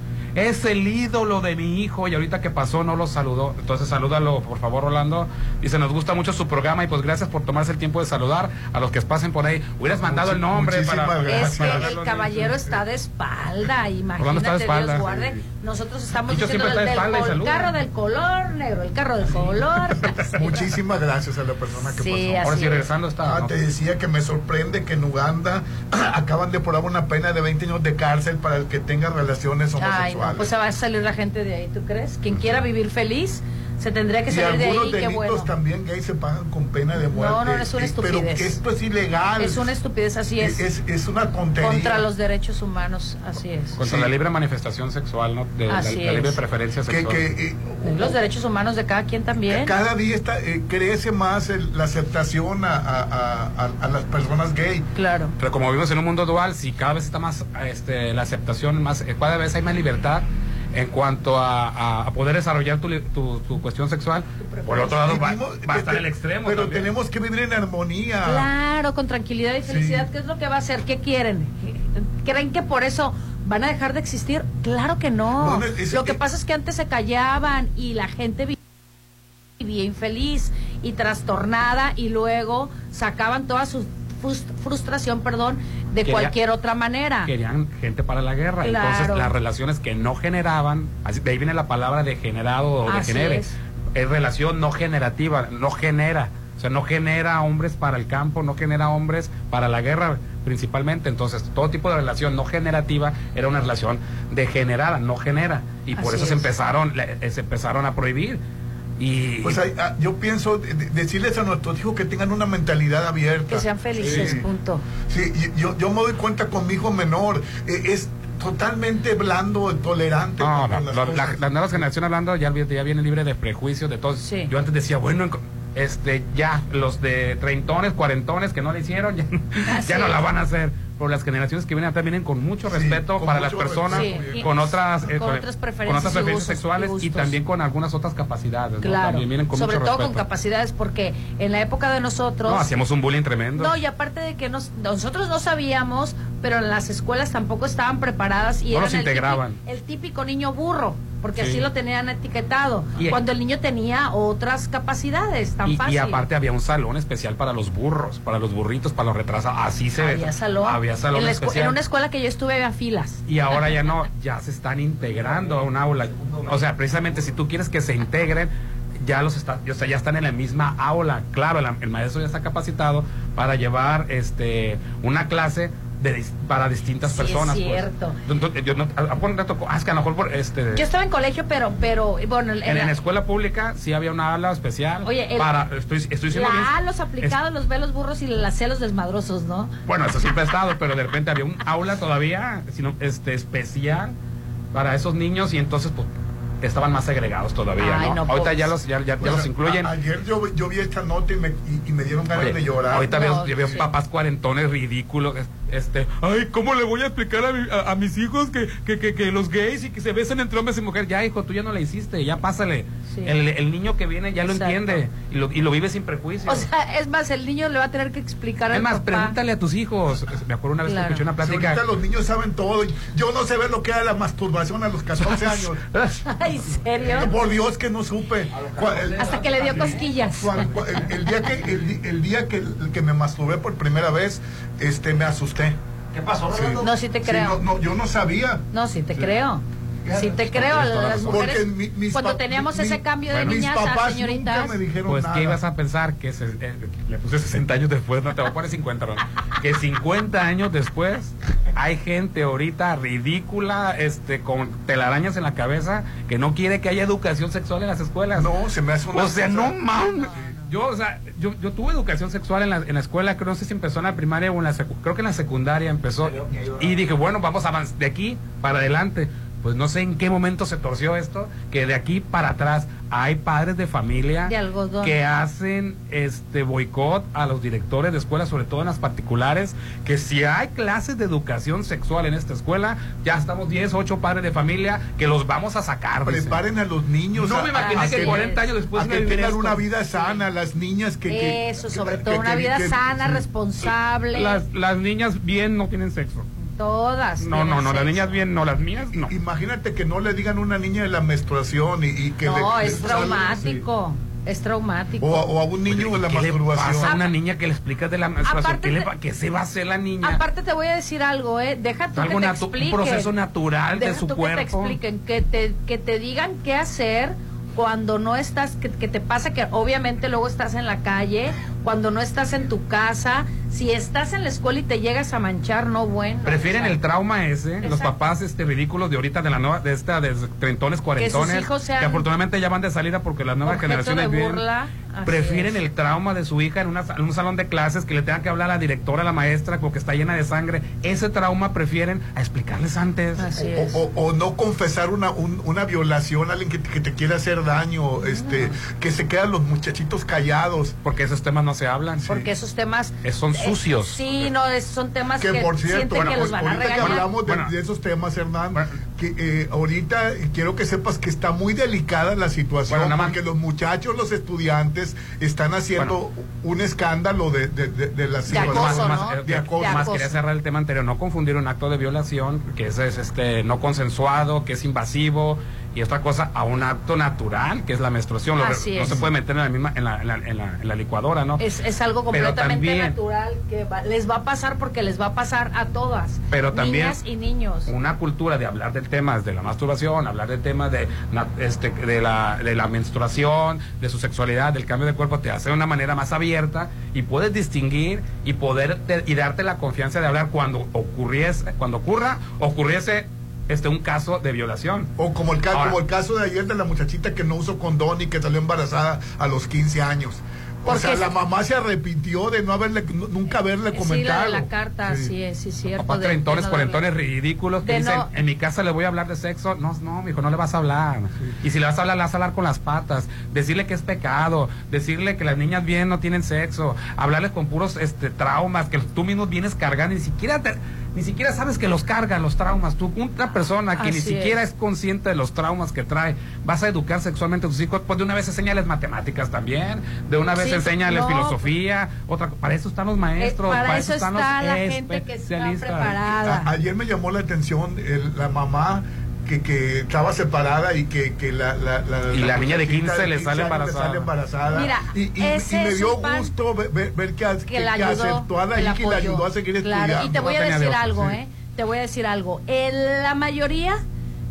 Es el ídolo de mi hijo y ahorita que pasó no lo saludó. Entonces salúdalo, por favor, Rolando. Dice, nos gusta mucho su programa y pues gracias por tomarse el tiempo de saludar a los que pasen por ahí. Hubieras mandado el nombre para... Es que el caballero está de espalda, imagínate, está de espalda, Dios guarde. sí. Nosotros estamos diciendo el, del saluda. carro del color negro, el carro del color. <laughs> Muchísimas gracias a la persona que Sí, pasó. Ahora sí, es. regresando está. Ah, te decía que me sorprende que en Uganda <clears throat> acaban de probar una pena de 20 años de cárcel para el que tenga relaciones homosexuales. Ay, pues va a salir la gente de ahí, ¿tú crees? Quien quiera vivir feliz se tendría que y salir de algunos ahí, qué delitos bueno. también gays se pagan con pena de muerte. No, no, es una Eh, Pero estupidez. esto es ilegal. Es una estupidez, así es. Es, es una tontería. Contra los derechos humanos, así es. Contra la libre manifestación sexual, ¿no? De, la, Así la libre es. preferencia Que- sexual. que, eh, Los derechos humanos de cada quien también. Cada día está, eh, crece más el- la aceptación a, a- a- a- a las personas gay. Claro. Pero como vivimos en un mundo dual, si cada vez está más este, la aceptación, más eh, cada vez hay más libertad en cuanto a, a- a poder desarrollar tu, tu, tu cuestión sexual, por otro lado va, va a estar el extremo. Pero también. tenemos que vivir en armonía. Claro, con tranquilidad y felicidad. ¿Qué es lo que va a hacer? ¿Qué quieren? ¿Creen que por eso van a dejar de existir? Claro que no. No, no, es- lo que pasa es que antes se callaban y la gente vi- vivía infeliz y trastornada y luego sacaban toda su frus- frustración, perdón, de Quería- cualquier otra manera. Querían gente para la guerra. Claro. Entonces, las relaciones que no generaban, así, de ahí viene la palabra degenerado o degenere. es. Es relación no generativa, no genera. O sea, no genera hombres para el campo, no genera hombres para la guerra principalmente. Entonces, todo tipo de relación no generativa era una relación degenerada, no genera. Y por Así eso se empezaron, eh, se empezaron a prohibir. Y, Pues hay- ah, yo pienso de- de- decirles a nuestros hijos que tengan una mentalidad abierta. Que sean felices, Sí. punto. Sí, y yo, yo me doy cuenta con mi hijo menor, eh, es totalmente blando, tolerante. No, no, las lo- la, la nueva generación hablando ya, ya viene libre de prejuicios, de todo. Yo antes decía, bueno, este ya, los de treintones, cuarentones que no le hicieron, ya, no la van a hacer. Pero las generaciones que vienen atrás vienen con mucho respeto con para mucho las personas, respeto. Sí, y- con otras, eh, con con- otras con preferencias otras y preferencias usos y sexuales y también con algunas otras capacidades. ¿no? Claro. También vienen con Sobre mucho todo con capacidades, porque en la época de nosotros. No, hacíamos un bullying tremendo. No, y aparte de que nos, nosotros no sabíamos, pero en las escuelas tampoco estaban preparadas y No eran típico- El, típico niño burro, porque Sí. así lo tenían etiquetado. Y- cuando el niño tenía otras capacidades, tan y, fácil. y aparte había un salón especial para los burros, para los burritos, para los retrasados. Así se había salón. Había salón en, especial. en una escuela que yo estuve había filas. Y ahora ya no, ya se están integrando a un aula. O sea, precisamente si tú quieres que se integren, ya los está, o sea, ya están en la misma aula. Claro, la- el maestro ya está capacitado para llevar este una clase de, dis- para distintas Sí, es personas. pues. cierto. Entonces, yo no- a- a- ah, es que a lo mejor por este Yo estaba en colegio, pero, pero bueno, en, en, la- en escuela pública sí había una aula especial Oye, el- para estoy estoy bien- la A, los aplicados, los B, los burros y la C, los desmadrosos, ¿no? Bueno, eso siempre ha <laughs> estado, pero de repente había un aula todavía, sino este especial para esos niños y entonces pues estaban más segregados todavía, Ay, ¿no? no, Ahorita pues. ya los ya, ya- ya Pues, los incluyen. a- ayer yo, yo vi esta nota y me, y, y me dieron ganas Oye, de llorar. Ahorita veo, No, yo veo sí. papás cuarentones ridículos, es- este, ay, ¿cómo le voy a explicar a, mi- a- a mis hijos que, que, que, que los gays y que se besan entre hombres y mujeres? Ya, hijo, tú ya no la hiciste, ya pásale. El, el niño que viene ya lo Exacto. entiende y lo, y lo vive sin prejuicios. O sea, es más, el niño le va a tener que explicar es al más, papá. pregúntale a tus hijos. Me acuerdo una vez Claro. que escuché una Si plática. ahorita los niños saben todo. Yo no sé ver lo que era la masturbación a los 14 <laughs> años. Ay, <laughs> ¿en serio? Por Dios que no supe. Hasta que le dio cosquillas. El, el día que el día que, que me masturbé por primera vez, este me asusté. ¿Qué pasó, Sí. No, sí te Sí, creo. no, no, yo no sabía. No, sí te creo. Sí te creo. Las mujeres, Porque mi- mis cuando teníamos mi- ese cambio de niñas a señoritas. nunca me dijeron Pues, nada. ¿qué ibas a pensar? Que se- eh, le puse 60 años después, no te voy a poner 50, no. Que 50 años después hay gente ahorita ridícula, este, con telarañas en la cabeza, que no quiere que haya educación sexual en las escuelas. No, se me hace una O sea, cosa- no mames. Yo, o sea, yo, yo tuve educación sexual en la, en la escuela, creo, no sé si empezó en la primaria o en la creo que en la secundaria empezó. Y dije, bueno, vamos a avanzar de aquí para adelante. Pues no sé en qué momento se torció esto, que de aquí para atrás hay padres de familia De algodón. que hacen este boicot a los directores de escuelas, sobre todo en las particulares, que si hay clases de educación sexual en esta escuela, ya estamos 10, 8 padres de familia que los vamos a sacar. dicen. Preparen a los niños. No a- me imaginé a que 40 años después a que tengan una vida sana, las niñas que. que- Eso, que- sobre que- todo una que- vida que- sana, responsable. Las, las niñas bien no tienen sexo. Todas. No, no, no, las sexo. niñas bien, no, las mías no. Imagínate que no le digan a una niña de la menstruación y, y que No, le- es le- traumático. Es traumático. O, a- o a un niño de la ¿Qué le masturbación. pasa a una niña que le explicas de la menstruación? Aparte ¿Qué, le va- qué se va a hacer la niña? Aparte te voy a decir algo, ¿eh? Deja tú Algo que te natu- un expliquen. proceso natural de Deja su tú cuerpo. que te expliquen, que te, que te digan qué hacer cuando no estás, que, que te pasa que obviamente luego estás en la calle, cuando no estás en tu casa, si estás en la escuela y te llegas a manchar, no bueno. Prefieren el trauma ese, los papás este ridículos de ahorita de la nueva, de esta, de treintones, cuarentones, hijos sean que afortunadamente ya van de salida porque las nuevas generaciones de burla, Prefieren es. el trauma de su hija en, una- en un salón de clases que le tengan que hablar a la directora, a la maestra, porque está llena de sangre. Ese trauma prefieren a explicarles antes. Así O, es. o- o no confesar una, un- una violación a alguien que, te- que te quiere hacer daño, este, que se quedan los muchachitos callados. Porque esos temas no se hablan. Porque esos temas... Son sucios. sí, no, es- son temas que, Que por cierto, bueno, que los van a ahorita que hablamos de, Bueno. de esos temas, Hernán, que eh, ahorita quiero que sepas que está muy delicada la situación, Bueno, nada más- porque los muchachos, los estudiantes, están haciendo un escándalo de, de, de, de la De situación. acoso, más, ¿no? eh, De acoso. más quería cerrar el tema anterior, no confundir un acto de violación, que ese es este no consensuado, que es invasivo, y otra cosa a un acto natural, que es la menstruación. Así no es. se puede meter en la misma, en la, en la, en la- en la licuadora, ¿no? Es, es algo completamente también- natural que va- les va a pasar porque les va a pasar a todas. Pero también Niñas y niños. una cultura de hablar del tema de la masturbación, hablar del tema de, este, de, la, de la menstruación, de su sexualidad, del cambio de cuerpo, te hace de una manera más abierta y puedes distinguir y poder y darte la confianza de hablar cuando ocurriese, cuando ocurra, ocurriese este un caso de violación. O como el, Ahora, como el caso de ayer de la muchachita que no usó condón y que salió embarazada a los 15 años. O sea, la mamá se arrepintió de no haberle, nu- nunca haberle Sí, la comentado. de la carta, Sí. sí, es, sí, cierto. De treintones, no cuarentones ridículos que de dicen, no- en mi casa le voy a hablar de sexo. No, no, mijo, no le vas a hablar. Y si le vas a hablar, le vas a hablar con las patas. Decirle que es pecado. Decirle que las niñas bien no tienen sexo. Hablarles con puros este, traumas que tú mismo vienes cargando. Ni siquiera te- ni siquiera sabes que los cargan los traumas. Tú, una persona que ni siquiera es. es. consciente de los traumas que trae, vas a educar sexualmente a tus hijos, pues de una vez enséñales matemáticas también. De una vez Sí, enséñales no. filosofía. Otra, para eso están los maestros. Eh, para eso están está los la gente que está especialistas. preparada. A- ayer me llamó la atención el- la mamá que, que estaba separada y que, que la, la, la- Y la niña de muchachita 15 le sale embarazada. sale embarazada. Mira, y, y- ese y me dio gusto ver, ver- ver que, que, que la que ayudó, aceptó a la que la hija y la ayudó a seguir Claro, estudiando. y te voy a decir algo, sí. ¿eh? Te voy a decir algo. En la mayoría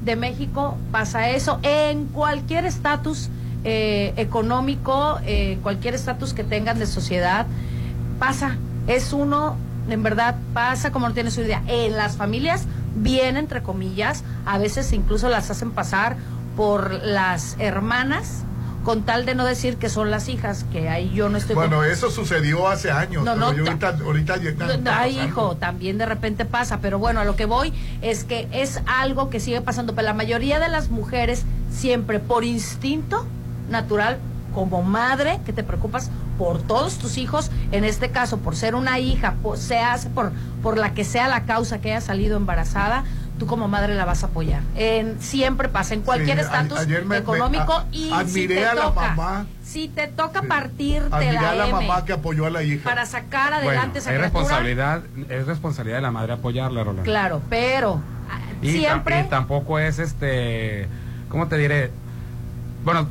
de México pasa eso. En cualquier estatus eh, económico, eh, cualquier estatus que tengan de sociedad, pasa. Es uno, en verdad, pasa como no tiene su idea. En las familias, bien, entre comillas, a veces incluso las hacen pasar por las hermanas con tal de no decir que son las hijas, que ahí yo no estoy... con- Bueno, eso sucedió hace años. No, pero yo ta- ahorita, ahorita ya- Ay, hijo, también de repente pasa, pero bueno, a lo que voy es que es algo que sigue pasando, pero la mayoría de las mujeres siempre por instinto natural, como madre, que te preocupas por todos tus hijos, en este caso por ser una hija, por, se hace por, por la que sea la causa que haya salido embarazada, tú como madre la vas a apoyar. En, siempre pasa, en cualquier Sí, estatus económico me- y a- si admiré te a la toca, mamá. si te toca partirte Admiré a la, la M mamá que apoyó a la hija. para sacar Bueno, adelante esa es criatura, responsabilidad, es responsabilidad de la madre apoyarla, Rolando. claro, pero Y, siempre y tampoco es este, ¿cómo te diré? Bueno,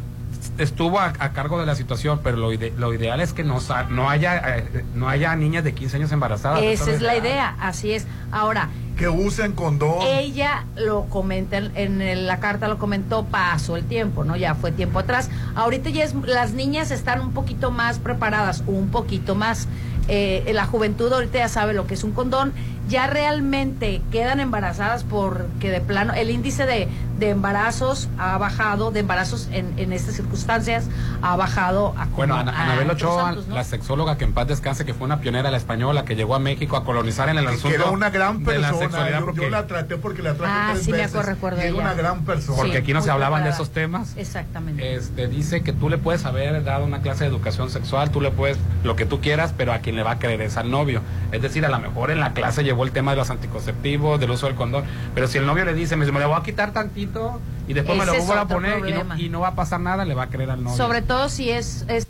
estuvo a, a cargo de la situación, pero lo, ide- lo ideal es que no, sa- no haya eh, no haya niñas de 15 años embarazadas. esa es la idea, así es. Ahora, Que usen condón. Ella lo comenta en, en la carta, lo comentó, pasó el tiempo, ¿no? Ya fue tiempo atrás. Ahorita ya es, las niñas están un poquito más preparadas, un poquito más. Eh, la juventud ahorita ya sabe lo que es un condón. Ya realmente quedan embarazadas porque de plano el índice de, de embarazos ha bajado, de embarazos en, en estas circunstancias ha bajado a Bueno, Ana, a Anabel Ochoa, santos, ¿no? la sexóloga que en paz descanse, que fue una pionera la española, que llegó a México a colonizar en el que asunto era una gran de la persona. sexualidad, Yo, porque, yo la traté porque la traté Ah, tres sí me veces. y era una gran persona. porque aquí no muy se hablaban de esos temas. Exactamente. Este, dice que tú le puedes haber dado una clase de educación sexual, tú le puedes lo que tú quieras, pero a quien le va a creer es al novio. Es decir, a lo mejor en la clase llevó el tema de los anticonceptivos, del uso del condón, pero si el novio le dice, me, me lo voy a quitar tantito y después me lo voy a poner y no, y no va a pasar nada, le va a creer al novio. Sobre todo si es, es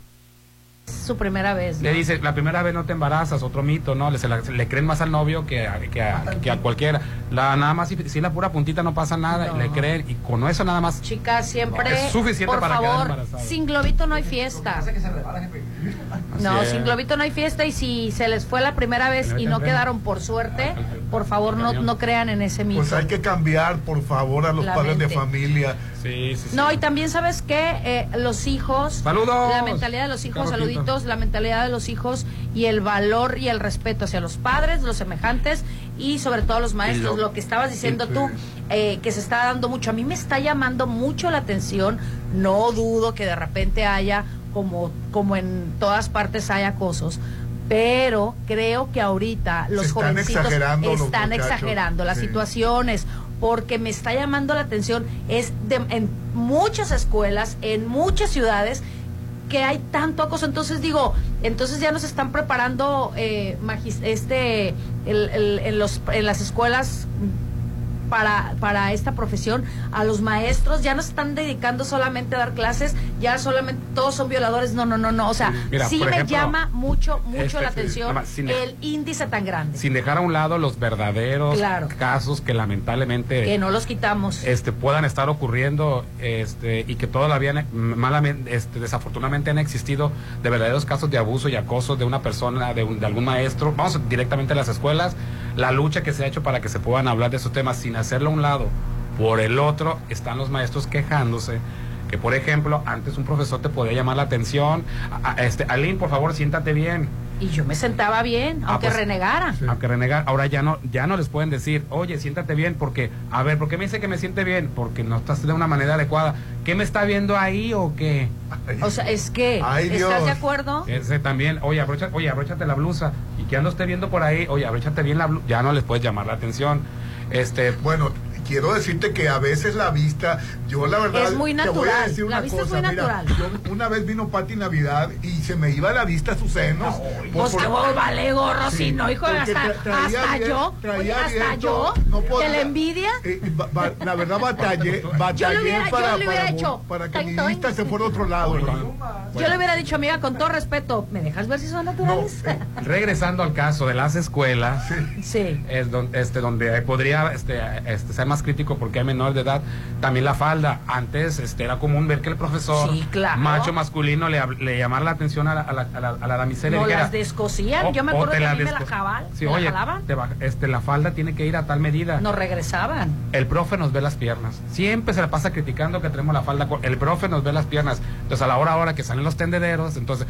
su primera vez. Le dice, la primera vez no te embarazas, otro mito, ¿no? Le, se la- se le creen más al novio que a, que a, que a cualquiera. La, nada más, si, si la pura puntita no pasa nada, y le creen, y con eso nada más. Chicas, siempre, Es suficiente por para quedar favor, embarazada. sin globito no hay fiesta. No, es. sin globito no hay fiesta y si se les fue la primera vez y no quedaron por suerte, por favor no, no crean en ese mito. Pues hay que cambiar, por favor, a los La padres de familia. Sí, sí, No, y también sabes que los hijos, ¡Saludos! la mentalidad de los hijos, saluditos, la mentalidad de los hijos y el valor y el respeto hacia los padres, los semejantes y sobre todo los maestros. Lo, que estabas diciendo tú, eh, que se está dando mucho. A mí me está llamando mucho la atención. No dudo que de repente haya, como, como en todas partes hay acosos. Pero creo que ahorita los están jovencitos exagerando están exagerando las sí. situaciones porque me está llamando la atención es de, en muchas escuelas, en muchas ciudades que hay tanto acoso. Entonces digo, entonces ya nos están preparando eh, este el- el- en los en las escuelas para, para esta profesión, a los maestros ya no se están dedicando solamente a dar clases, ya solamente todos son violadores, no, no, no, no, o sea, Mira, sí me ejemplo, llama mucho, mucho este, la sí, atención el índice tan grande, Sin dejar a un lado los verdaderos Claro. casos que lamentablemente que no los quitamos. este puedan estar ocurriendo este y que todavía malamente este, desafortunadamente han existido de verdaderos casos de abuso y acoso de una persona de, un- de algún maestro. Vamos directamente a las escuelas. La lucha que se ha hecho para que se puedan hablar de esos temas sin hacerlo a un lado por el otro están los maestros quejándose que por ejemplo antes un profesor te podía llamar la atención a- a- este Aline por favor siéntate bien Y yo me sentaba bien, Ah, aunque pues, renegara. aunque renegar, ahora ya no, ya no les pueden decir, oye, siéntate bien, porque, a ver, ¿por qué me dice que me siente bien? Porque no estás de una manera adecuada. ¿Qué me está viendo ahí o qué? <laughs> O sea, es que, Ay, ¿estás de acuerdo? Ese también, oye, abrocha, oye, abróchate la blusa. Y que ando esté viendo por ahí, oye, abróchate bien la blusa. Ya no les puedes llamar la atención. Este, bueno, quiero decirte que a veces la vista, yo la verdad. Es muy te voy a natural, decir la una vista es cosa, muy mira, natural. yo una vez vino Pati Navidad y se me iba la vista a sus senos. Pues que vos vale gorro, si no, hijo, hasta, tra- traía hasta bien- yo, traía oye, hasta viento, yo, no la envidia. Eh, ba- ba- la verdad batallé, <laughs> Yo batallé le hubiera, para, yo le hubiera para, hecho, para que mi vista se fuera a otro lado. hermano. yo le hubiera dicho, amiga, con todo respeto, ¿me dejas ver si son naturales? <laughs> regresando al caso de las escuelas, sí. es donde, este, donde podría este, este, ser más crítico porque hay menor de edad. También la falda. Antes este, era común ver que el profesor, Sí, claro. macho masculino, le, le llamara la atención a la, a la, a la, a la damisela y No dijera, las descosían, o- yo me o acuerdo que la a mí me la jaban, Sí, oye, jalaban. te baja- este, la falda tiene que ir a tal medida. Nos regresaban. El profe nos ve las piernas. Siempre se la pasa criticando que tenemos la falda. El profe nos ve las piernas. Entonces, a la hora ahora que salen los tendederos, entonces,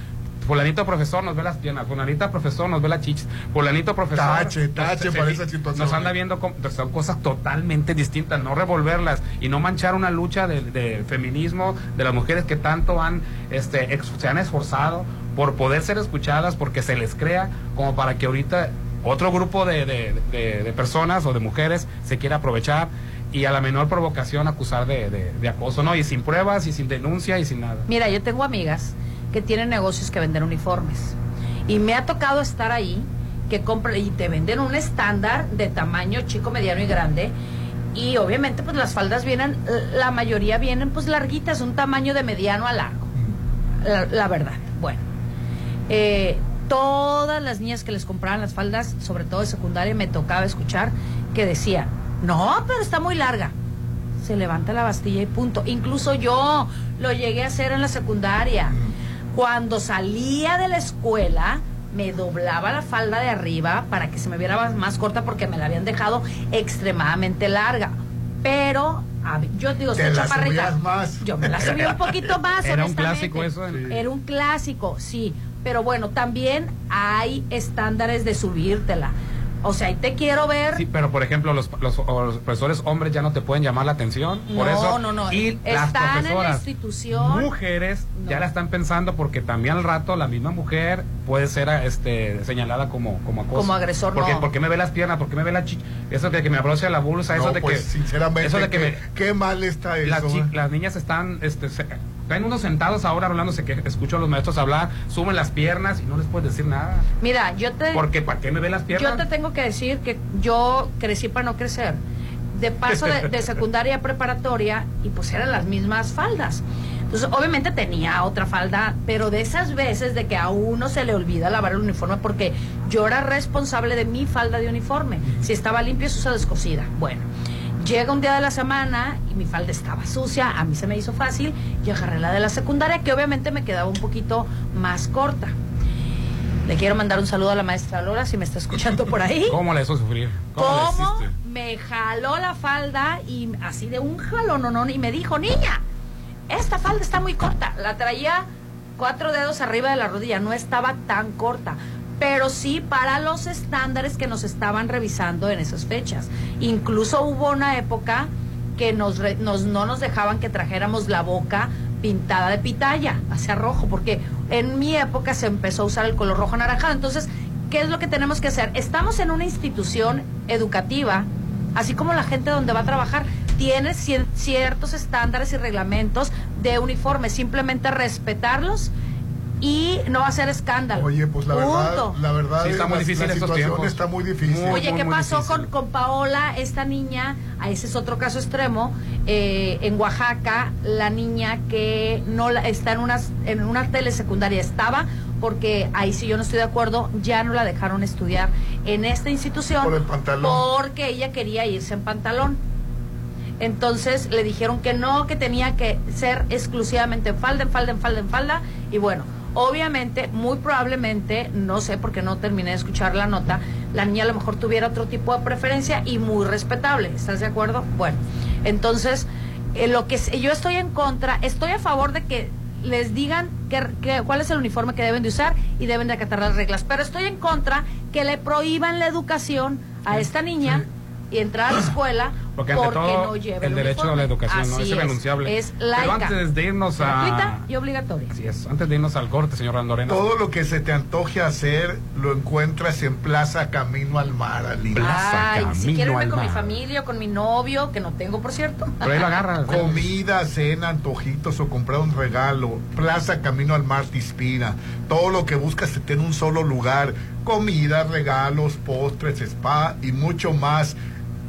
fulanito profesor nos ve las piernas, fulanita profesor nos ve las chichis, fulanito profesor. Tache, tache nos- para sí, esa situación. Nos anda viendo, com- son cosas totalmente distintas, no revolverlas y no manchar una lucha de, de feminismo de las mujeres que tanto han, este, ex- se han esforzado por poder ser escuchadas, porque se les crea como para que ahorita otro grupo de, de- de- de personas o de mujeres se quiera aprovechar y a la menor provocación acusar de, de- de acoso, ¿no? Y sin pruebas y sin denuncia y sin nada. Mira, yo tengo amigas que tienen negocios que venden uniformes. Y me ha tocado estar ahí, que compran y te venden un estándar de tamaño chico, mediano y grande. Y obviamente pues las faldas vienen, la mayoría vienen pues larguitas, un tamaño de mediano a largo. La, verdad. Bueno. Eh, todas las niñas que les compraban las faldas, sobre todo de secundaria, me tocaba escuchar que decía, no, pero está muy larga. Se levanta la bastilla y punto. Incluso yo lo llegué a hacer en la secundaria. Cuando salía de la escuela, me doblaba la falda de arriba para que se me viera más, corta porque me la habían dejado extremadamente larga. Pero a ver, yo digo, Te soy la chaparrita. más. Yo me la subí un poquito <laughs> más. Era un clásico eso. en- Era un clásico, sí. Pero bueno, también hay estándares de subírtela. O sea, y te quiero ver. Sí, pero por ejemplo, los, los, o los profesores hombres ya no te pueden llamar la atención. por no, eso, no, no. Y las Están en la profesoras institución. mujeres ya la están pensando porque también al rato la misma mujer puede ser este, señalada como, como acoso. Como agresor, porque, no. ¿Por qué me ve las piernas? ¿Por qué me ve la chi Eso de que me abroce la bolsa, eso No, de pues, que. sinceramente, eso de que qué, me, qué mal está eso. las, chi- ¿eh? las niñas están, este, se- caen unos sentados ahora hablándose que escucho a los maestros hablar, suben las piernas y no les puedes decir nada. Mira, yo te. Porque ¿para qué me ve las piernas? Yo te tengo que decir que yo crecí para no crecer. De paso de, de <laughs> secundaria a preparatoria y pues eran las mismas faldas. Entonces, obviamente tenía otra falda, pero de esas veces de que a uno se le olvida lavar el uniforme porque yo era responsable de mi falda de uniforme. Si estaba limpio, se usa descosida. Bueno, llega un día de la semana y mi falda estaba sucia, a mí se me hizo fácil y agarré la de la secundaria que obviamente me quedaba un poquito más corta. Le quiero mandar un saludo a la maestra Lola si me está escuchando por ahí. <laughs> ¿Cómo la hizo sufrir? ¿Cómo, me jaló la falda y así de un jalón no, no, y me dijo, niña, esta falda está muy corta. La traía cuatro dedos arriba de la rodilla, no estaba tan corta. Pero sí para los estándares que nos estaban revisando en esas fechas. Incluso hubo una época que nos, nos- no nos dejaban que trajéramos la boca pintada de pitaya, hacia rojo, porque en mi época se empezó a usar el color rojo anaranjado. Entonces, ¿qué es lo que tenemos que hacer? Estamos en una institución educativa, así como la gente donde va a trabajar tiene cier- ciertos estándares y reglamentos de uniforme, simplemente respetarlos y no hacer escándalo. Oye, pues la verdad, Punto. la verdad Sí, está es- muy la- difícil la situación tiempos. está muy difícil. Oye, ¿qué pasó con, con Paola, esta niña? A ese es otro caso extremo. eh, en Oaxaca, la niña que no la- está en, unas, en una telesecundaria estaba, porque ahí sí yo no estoy de acuerdo, ya no la dejaron estudiar en esta institución. Por el pantalón. Porque ella quería irse en pantalón. Entonces le dijeron que no, que tenía que ser exclusivamente en falda, en falda, en falda, en falda. Y bueno, obviamente, muy probablemente, no sé porque no terminé de escuchar la nota, la niña a lo mejor tuviera otro tipo de preferencia y muy respetable. ¿Estás de acuerdo? Bueno, entonces, eh, lo que yo estoy en contra, estoy a favor de que les digan que, que- cuál es el uniforme que deben de usar y deben de acatar las reglas. Pero estoy en contra que le prohíban la educación a esta niña y entrar a la escuela Porque ante todo, no lleve el derecho a la educación, ¿no? Así Es irrenunciable. Es Pero antes de irnos a... Y obligatoria. Así es, antes de irnos al corte, señor Randorena. Todo lo que se te antoje hacer lo encuentras en Plaza Camino al Mar, Aline. Ay, si quiero irme con mi familia o con mi novio, que no tengo, por cierto. Comida, cena, antojitos o comprar un regalo. Plaza Camino al Mar te inspira. Todo lo que buscas se tiene en un solo lugar. Comida, regalos, postres, spa y mucho más.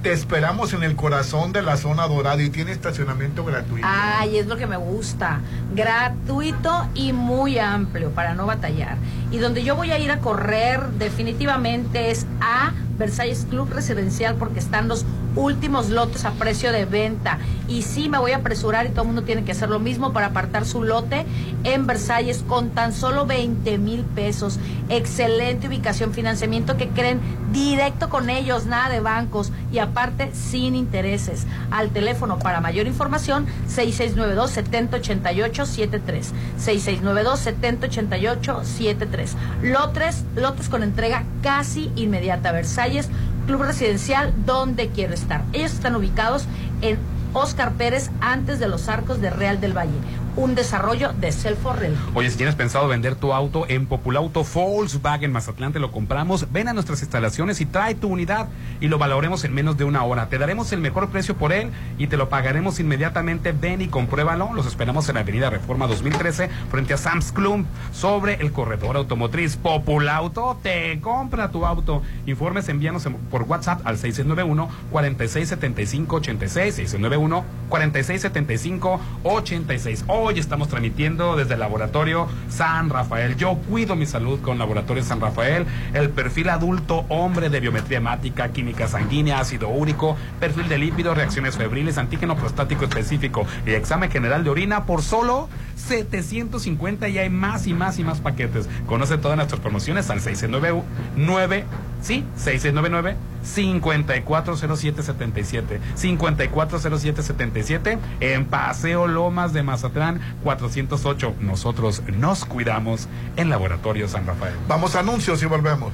Te esperamos en el corazón de la zona dorada y tiene estacionamiento gratuito. Ay, es lo que me gusta. Gratuito y muy amplio para no batallar. Y donde yo voy a ir a correr definitivamente es a Versalles Club Residencial porque están los últimos lotes a precio de venta. Y sí me voy a apresurar y todo el mundo tiene que hacer lo mismo para apartar su lote en Versalles con tan solo 20 mil pesos. Excelente ubicación, financiamiento que creen directo con ellos, nada de bancos y aparte sin intereses. Al teléfono para mayor información 6692-7088-73. 6692-7088-73. Lotes, lotes con entrega casi inmediata. Versalles, Club Residencial, donde quiero estar. Ellos están ubicados en Oscar Pérez, antes de los arcos de Real del Valle. Un desarrollo de Selforrel. Oye, si tienes pensado vender tu auto en Populauto Volkswagen Mazatlán, te lo compramos. Ven a nuestras instalaciones y trae tu unidad y lo valoremos en menos de una hora. Te daremos el mejor precio por él y te lo pagaremos inmediatamente. Ven y compruébalo. Los esperamos en la Avenida Reforma 2013 frente a Sam's Club sobre el corredor automotriz Populauto. Te compra tu auto. Informes envíanos por WhatsApp al 691 4675 86 691 4675 86. Hoy estamos transmitiendo desde el laboratorio San Rafael. Yo cuido mi salud con Laboratorio San Rafael. El perfil adulto hombre de biometría hemática, química sanguínea, ácido úrico, perfil de lípidos, reacciones febriles, antígeno prostático específico y examen general de orina por solo 750 y hay más y más y más paquetes. Conoce todas nuestras promociones al 699 Sí, 6699 540777 540777 en Paseo Lomas de Mazatlán 408. Nosotros nos cuidamos en Laboratorio San Rafael. Vamos a anuncios y volvemos.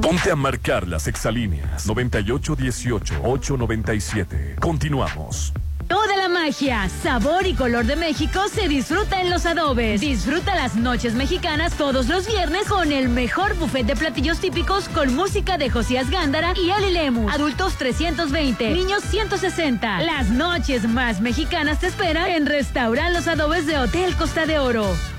Ponte a marcar las exalíneas 9818-897. Continuamos. Magia, sabor y color de México se disfruta en los adobes. Disfruta las noches mexicanas todos los viernes con el mejor buffet de platillos típicos con música de Josías Gándara y Ali Lemus. Adultos 320, niños 160. Las noches más mexicanas te esperan en Restaurant Los Adobes de Hotel Costa de Oro.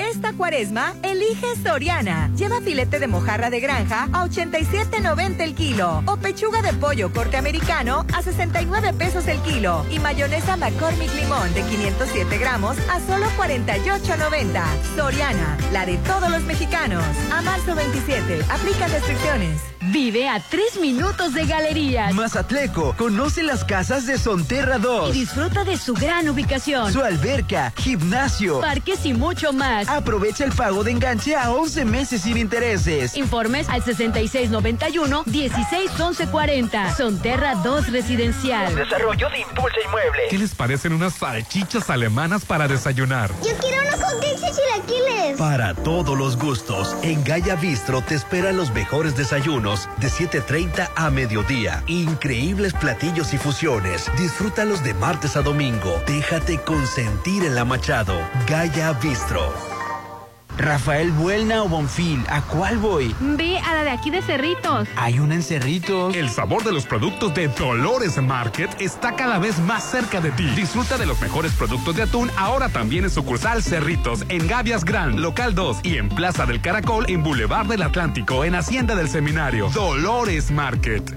Esta cuaresma, elige Soriana. Lleva filete de mojarra de granja a 87.90 el kilo. O pechuga de pollo corte americano a 69 pesos el kilo. Y mayonesa McCormick Limón de 507 gramos a solo 48.90. Soriana, la de todos los mexicanos. A marzo 27, aplica restricciones. Vive a tres minutos de galerías. Mazatleco, conoce las casas de Sonterra 2. Y disfruta de su gran ubicación. Su alberca, gimnasio, parques y mucho más. Aprovecha el pago de enganche a 11 meses sin intereses. Informes al 6691-161140. Sonterra 2 Residencial. Desarrollo de Impulsa Inmueble. ¿Qué les parecen unas salchichas alemanas para desayunar? Yo quiero uno con queso y chilaquiles. Para todos los gustos, en Gaya Bistro te esperan los mejores desayunos de 7.30 a mediodía. Increíbles platillos y fusiones. Disfrútalos de martes a domingo. Déjate consentir en la Machado. Gaya Bistro. Rafael Buelna o Bonfil, ¿a cuál voy? Ve a la de aquí de Cerritos. Hay una en Cerritos. El sabor de los productos de Dolores Market está cada vez más cerca de ti. Disfruta de los mejores productos de atún ahora también en sucursal Cerritos, en Gavias Grand, local 2 y en Plaza del Caracol, en Boulevard del Atlántico, en Hacienda del Seminario. Dolores Market.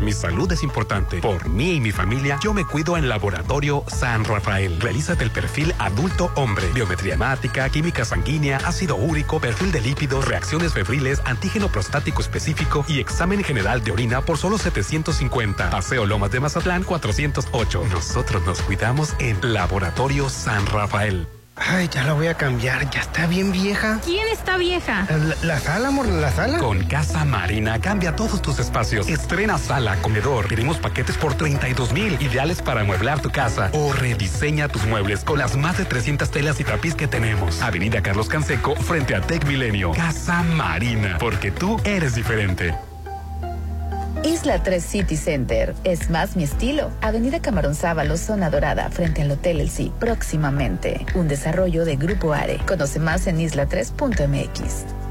Mi salud es importante. Por mí y mi familia, yo me cuido en Laboratorio San Rafael. Realízate el perfil adulto hombre, biometría hemática, química sanguínea, ácido úrico, perfil de lípidos, reacciones febriles, antígeno prostático específico y examen general de orina por solo 750. Paseo Lomas de Mazatlán 408. Nosotros nos cuidamos en Laboratorio San Rafael. Ay, ya la voy a cambiar, ya está bien vieja. ¿Quién está vieja? La, la sala, amor, la sala. Con Casa Marina cambia todos tus espacios. Estrena sala, comedor. Tenemos paquetes por 32 mil, ideales para amueblar tu casa. O rediseña tus muebles con las más de 300 telas y tapiz que tenemos. Avenida Carlos Canseco, frente a Tech Milenio. Casa Marina, porque tú eres diferente. Isla 3 City Center. Es más mi estilo. Avenida Camarón Sábalo, zona dorada, frente al Hotel El próximamente. Un desarrollo de Grupo Are. Conoce más en isla3.mx.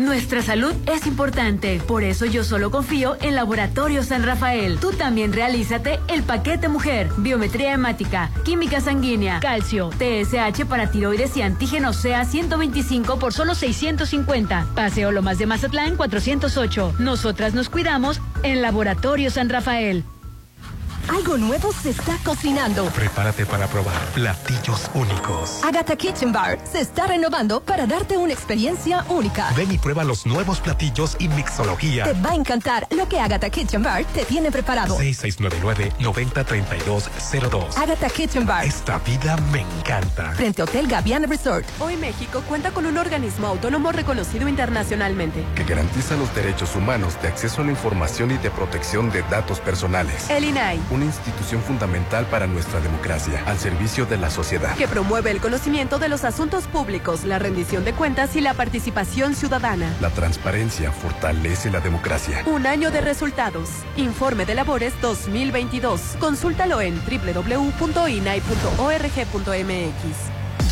Nuestra salud es importante, por eso yo solo confío en Laboratorio San Rafael. Tú también realízate el paquete mujer, biometría hemática, química sanguínea, calcio, TSH para tiroides y antígeno sea 125 por solo 650. Paseo Lomas de Mazatlán 408. Nosotras nos cuidamos en Laboratorio San Rafael. Algo nuevo se está cocinando. Prepárate para probar platillos únicos. Agatha Kitchen Bar se está renovando para darte una experiencia única. Ven y prueba los nuevos platillos y mixología. Te va a encantar lo que Agatha Kitchen Bar te tiene preparado. 6699-903202. Agatha Kitchen Bar. Esta vida me encanta. Frente a Hotel Gaviana Resort. Hoy México cuenta con un organismo autónomo reconocido internacionalmente. Que garantiza los derechos humanos de acceso a la información y de protección de datos personales. El INAI. Una institución fundamental para nuestra democracia, al servicio de la sociedad. Que promueve el conocimiento de los asuntos públicos, la rendición de cuentas y la participación ciudadana. La transparencia fortalece la democracia. Un año de resultados. Informe de labores 2022. Consúltalo en www.inai.org.mx.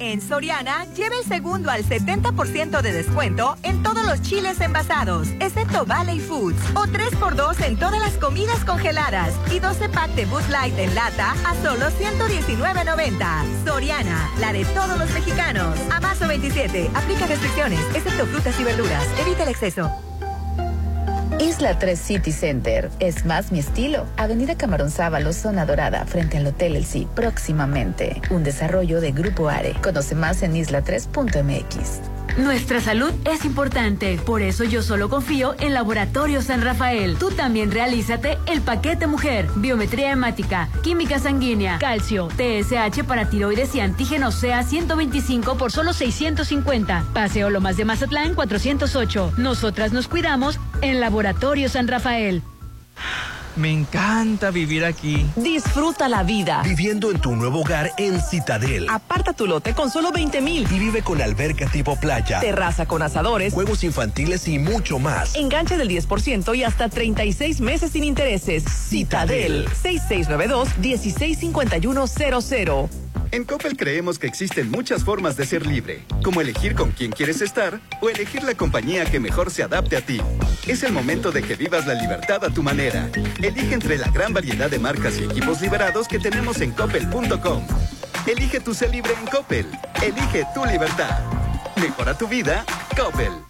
En Soriana, lleva el segundo al 70% de descuento en todos los chiles envasados, excepto Valley Foods. O 3x2 en todas las comidas congeladas. Y 12 pack de Boost Light en lata a solo 119.90. Soriana, la de todos los mexicanos. A marzo 27, aplica restricciones, excepto frutas y verduras. Evita el exceso. Isla 3 City Center. Es más mi estilo. Avenida Camarón Sábalo, zona dorada, frente al Hotel El próximamente. Un desarrollo de Grupo Are. Conoce más en isla3.mx. Nuestra salud es importante, por eso yo solo confío en Laboratorio San Rafael. Tú también realízate el paquete mujer, biometría hemática, química sanguínea, calcio, TSH para tiroides y antígeno sea 125 por solo 650. Paseo Lomas de Mazatlán 408. Nosotras nos cuidamos en Laboratorio San Rafael. Me encanta vivir aquí. Disfruta la vida. Viviendo en tu nuevo hogar en Citadel. Aparta tu lote con solo 20 mil. Y vive con alberca tipo playa. Terraza con asadores. Juegos infantiles y mucho más. Enganche del 10% y hasta 36 meses sin intereses. Citadel. 6692-165100. En Coppel creemos que existen muchas formas de ser libre, como elegir con quién quieres estar o elegir la compañía que mejor se adapte a ti. Es el momento de que vivas la libertad a tu manera. Elige entre la gran variedad de marcas y equipos liberados que tenemos en coppel.com. Elige tu ser libre en Coppel. Elige tu libertad. Mejora tu vida, Coppel.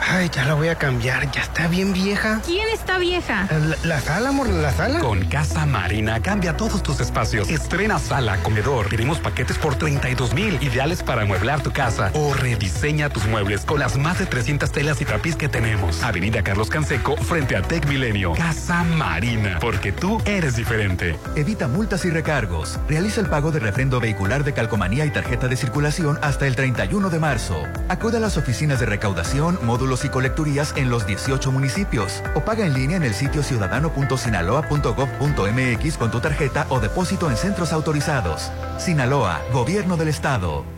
Ay, ya la voy a cambiar, ya está bien vieja. ¿Quién está vieja? La, la sala, amor, la sala. Con Casa Marina cambia todos tus espacios. Estrena sala, comedor. Tenemos paquetes por 32 mil, ideales para amueblar tu casa. O rediseña tus muebles con las más de 300 telas y tapiz que tenemos. Avenida Carlos Canseco, frente a Tech Milenio. Casa Marina, porque tú eres diferente. Evita multas y recargos. Realiza el pago de refrendo vehicular de calcomanía y tarjeta de circulación hasta el 31 de marzo. Acude a las oficinas de recaudación, y colecturías en los 18 municipios o paga en línea en el sitio ciudadano.sinaloa.gov.mx con tu tarjeta o depósito en centros autorizados. Sinaloa, Gobierno del Estado.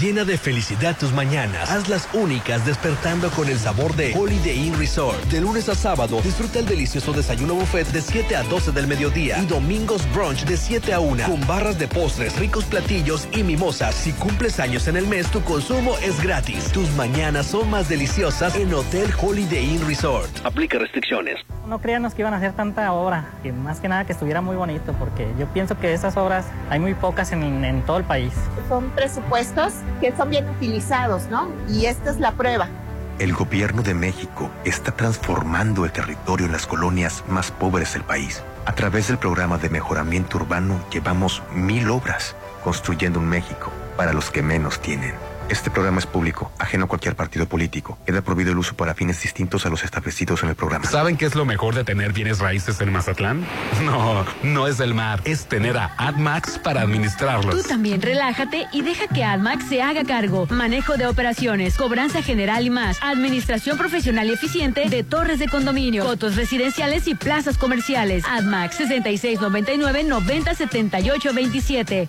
Llena de felicidad tus mañanas. Hazlas únicas despertando con el sabor de Holiday Inn Resort. De lunes a sábado, disfruta el delicioso desayuno buffet de 7 a 12 del mediodía y domingos brunch de 7 a 1 con barras de postres, ricos platillos y mimosas. Si cumples años en el mes, tu consumo es gratis. Tus mañanas son más deliciosas en Hotel Holiday Inn Resort. Aplica restricciones. No creíamos que iban a hacer tanta obra, que más que nada que estuviera muy bonito, porque yo pienso que esas obras hay muy pocas en, en todo el país. Son presupuestos que son bien utilizados, ¿no? Y esta es la prueba. El gobierno de México está transformando el territorio en las colonias más pobres del país. A través del programa de mejoramiento urbano llevamos mil obras construyendo un México para los que menos tienen. Este programa es público, ajeno a cualquier partido político. Queda prohibido el uso para fines distintos a los establecidos en el programa. ¿Saben qué es lo mejor de tener bienes raíces en Mazatlán? <laughs> No, no es el mar, es tener a AdMax para administrarlos. Tú también relájate y deja que AdMax se haga cargo. Manejo de operaciones, cobranza general y más. Administración profesional y eficiente de torres de condominio, fotos residenciales y plazas comerciales. AdMax 6699 9078 27.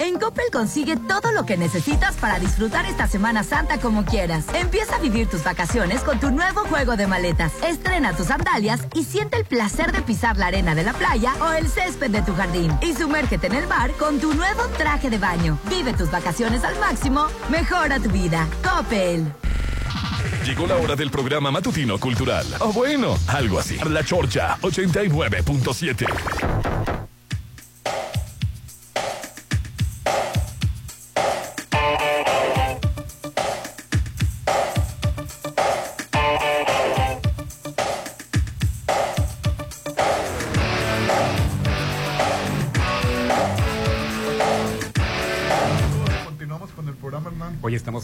En Coppel consigue todo lo que necesitas para disfrutar esta Semana Santa como quieras. Empieza a vivir tus vacaciones con tu nuevo juego de maletas. Estrena tus sandalias y siente el placer de pisar la arena de la playa o el césped de tu jardín. Y sumérgete en el mar con tu nuevo traje de baño. Vive tus vacaciones al máximo. Mejora tu vida. Coppel. Llegó la hora del programa matutino cultural. O bueno, algo así. La Chorcha 89.7.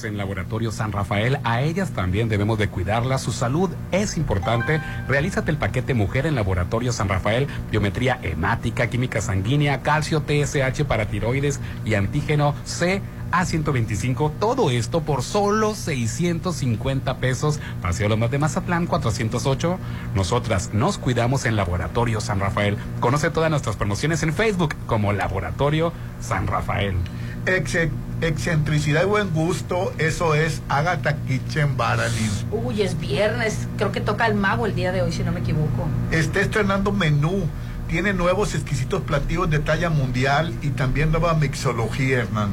en Laboratorio San Rafael. A ellas también debemos de cuidarla. Su salud es importante. Realízate el paquete Mujer en Laboratorio San Rafael. Biometría hemática, química sanguínea, calcio TSH para tiroides y antígeno C. A125, todo esto por solo 650 pesos. Paseo Lomas de Mazatlán 408. Nosotras nos cuidamos en Laboratorio San Rafael. Conoce todas nuestras promociones en Facebook como Laboratorio San Rafael. Ex- excentricidad y buen gusto, eso es Agatha Kitchen Baralin. Uy, es viernes. Creo que toca el mago el día de hoy, si no me equivoco. Está estrenando menú. Tiene nuevos exquisitos platillos de talla mundial y también nueva mixología, Hernán.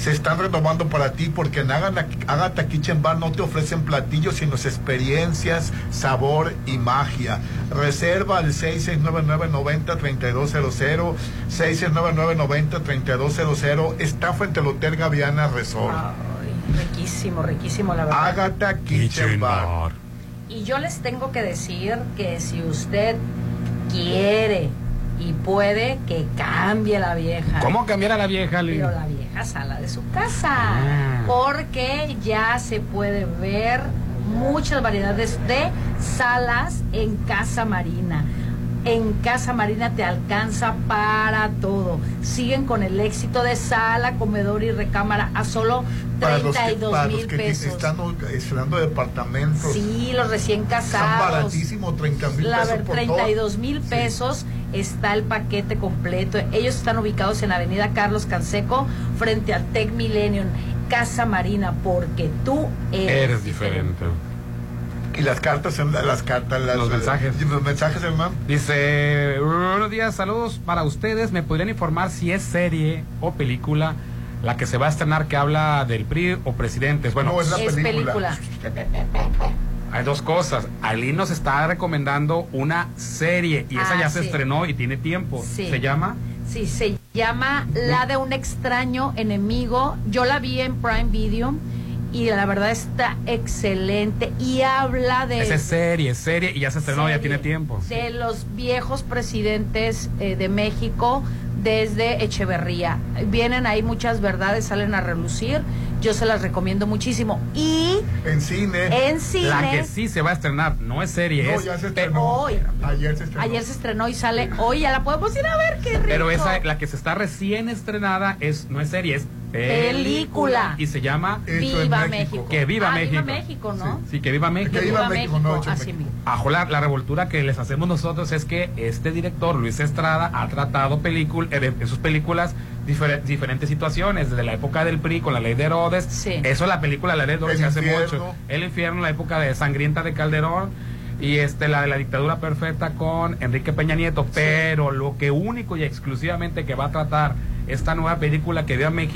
Se están renovando para ti porque en Agatha, Kitchen Bar no te ofrecen platillos, sino experiencias, sabor y magia. Reserva al 6699-90-3200, 6699-90-3200. Está frente al Hotel Gaviana Resort. Riquísimo, riquísimo, la verdad. Agatha Kitchen Bar. Y yo les tengo que decir que si usted quiere y puede, que cambie la vieja. ¿Cómo cambiar a la vieja, Lili? Pero la vieja sala de su casa. Ah. Porque ya se puede ver muchas variedades de salas en Casa Marina. En Casa Marina te alcanza para todo. Siguen con el éxito de sala, comedor y recámara a solo Para los que, 32 para los mil que pesos. están estrenando departamentos. Sí, los recién Están casados. baratísimo, 30 mil pesos ver- por 32 todo. mil Sí. Está el paquete completo. Ellos están ubicados en Avenida Carlos Canseco, frente al Tech Millennium, Casa Marina, porque tú eres, Eres diferente. Y las cartas, las cartas, las- Los mensajes. Los mensajes, hermano. Dice, buenos días, saludos para ustedes. ¿Me podrían informar si es serie o película la que se va a estrenar que habla del PRI o presidentes? Bueno, No, es la Es película. <laughs> hay dos cosas. Ali nos está recomendando una serie y esa Ah, ya se sí. estrenó y tiene tiempo. Sí. ¿Se llama? Sí, se llama La de un extraño enemigo. Yo la vi en Prime Video y la verdad está excelente y habla de... Esa es serie, serie y ya se estrenó, ya tiene tiempo. De los viejos presidentes eh, de México desde Echeverría. Vienen ahí muchas verdades, salen a relucir. Yo se las recomiendo muchísimo. Y En cine. en cine... La que sí se va a estrenar, no es serie, No, es ya se estrenó. Hoy. Ayer se estrenó. Ayer se estrenó y sale hoy, ya la podemos ir a ver, qué rico. Pero esa, la que se está recién estrenada es no es serie, es Película. Y se llama Viva México. México. Que viva Ah, México. Viva México, ¿no? Sí, que viva México. Que viva México, no, hecho en así México. Ajo, la, la revoltura que les hacemos nosotros es que este director, Luis Estrada, ha tratado película, eh, en sus películas difer- diferentes situaciones, desde la época del PRI con la ley de Herodes. Sí. Eso la película La ley de Herodes se hace mucho. El infierno, la época de sangrienta de Calderón. Y este, la de la dictadura perfecta con Enrique Peña Nieto. Pero lo que único y exclusivamente que va a tratar esta nueva película que viva México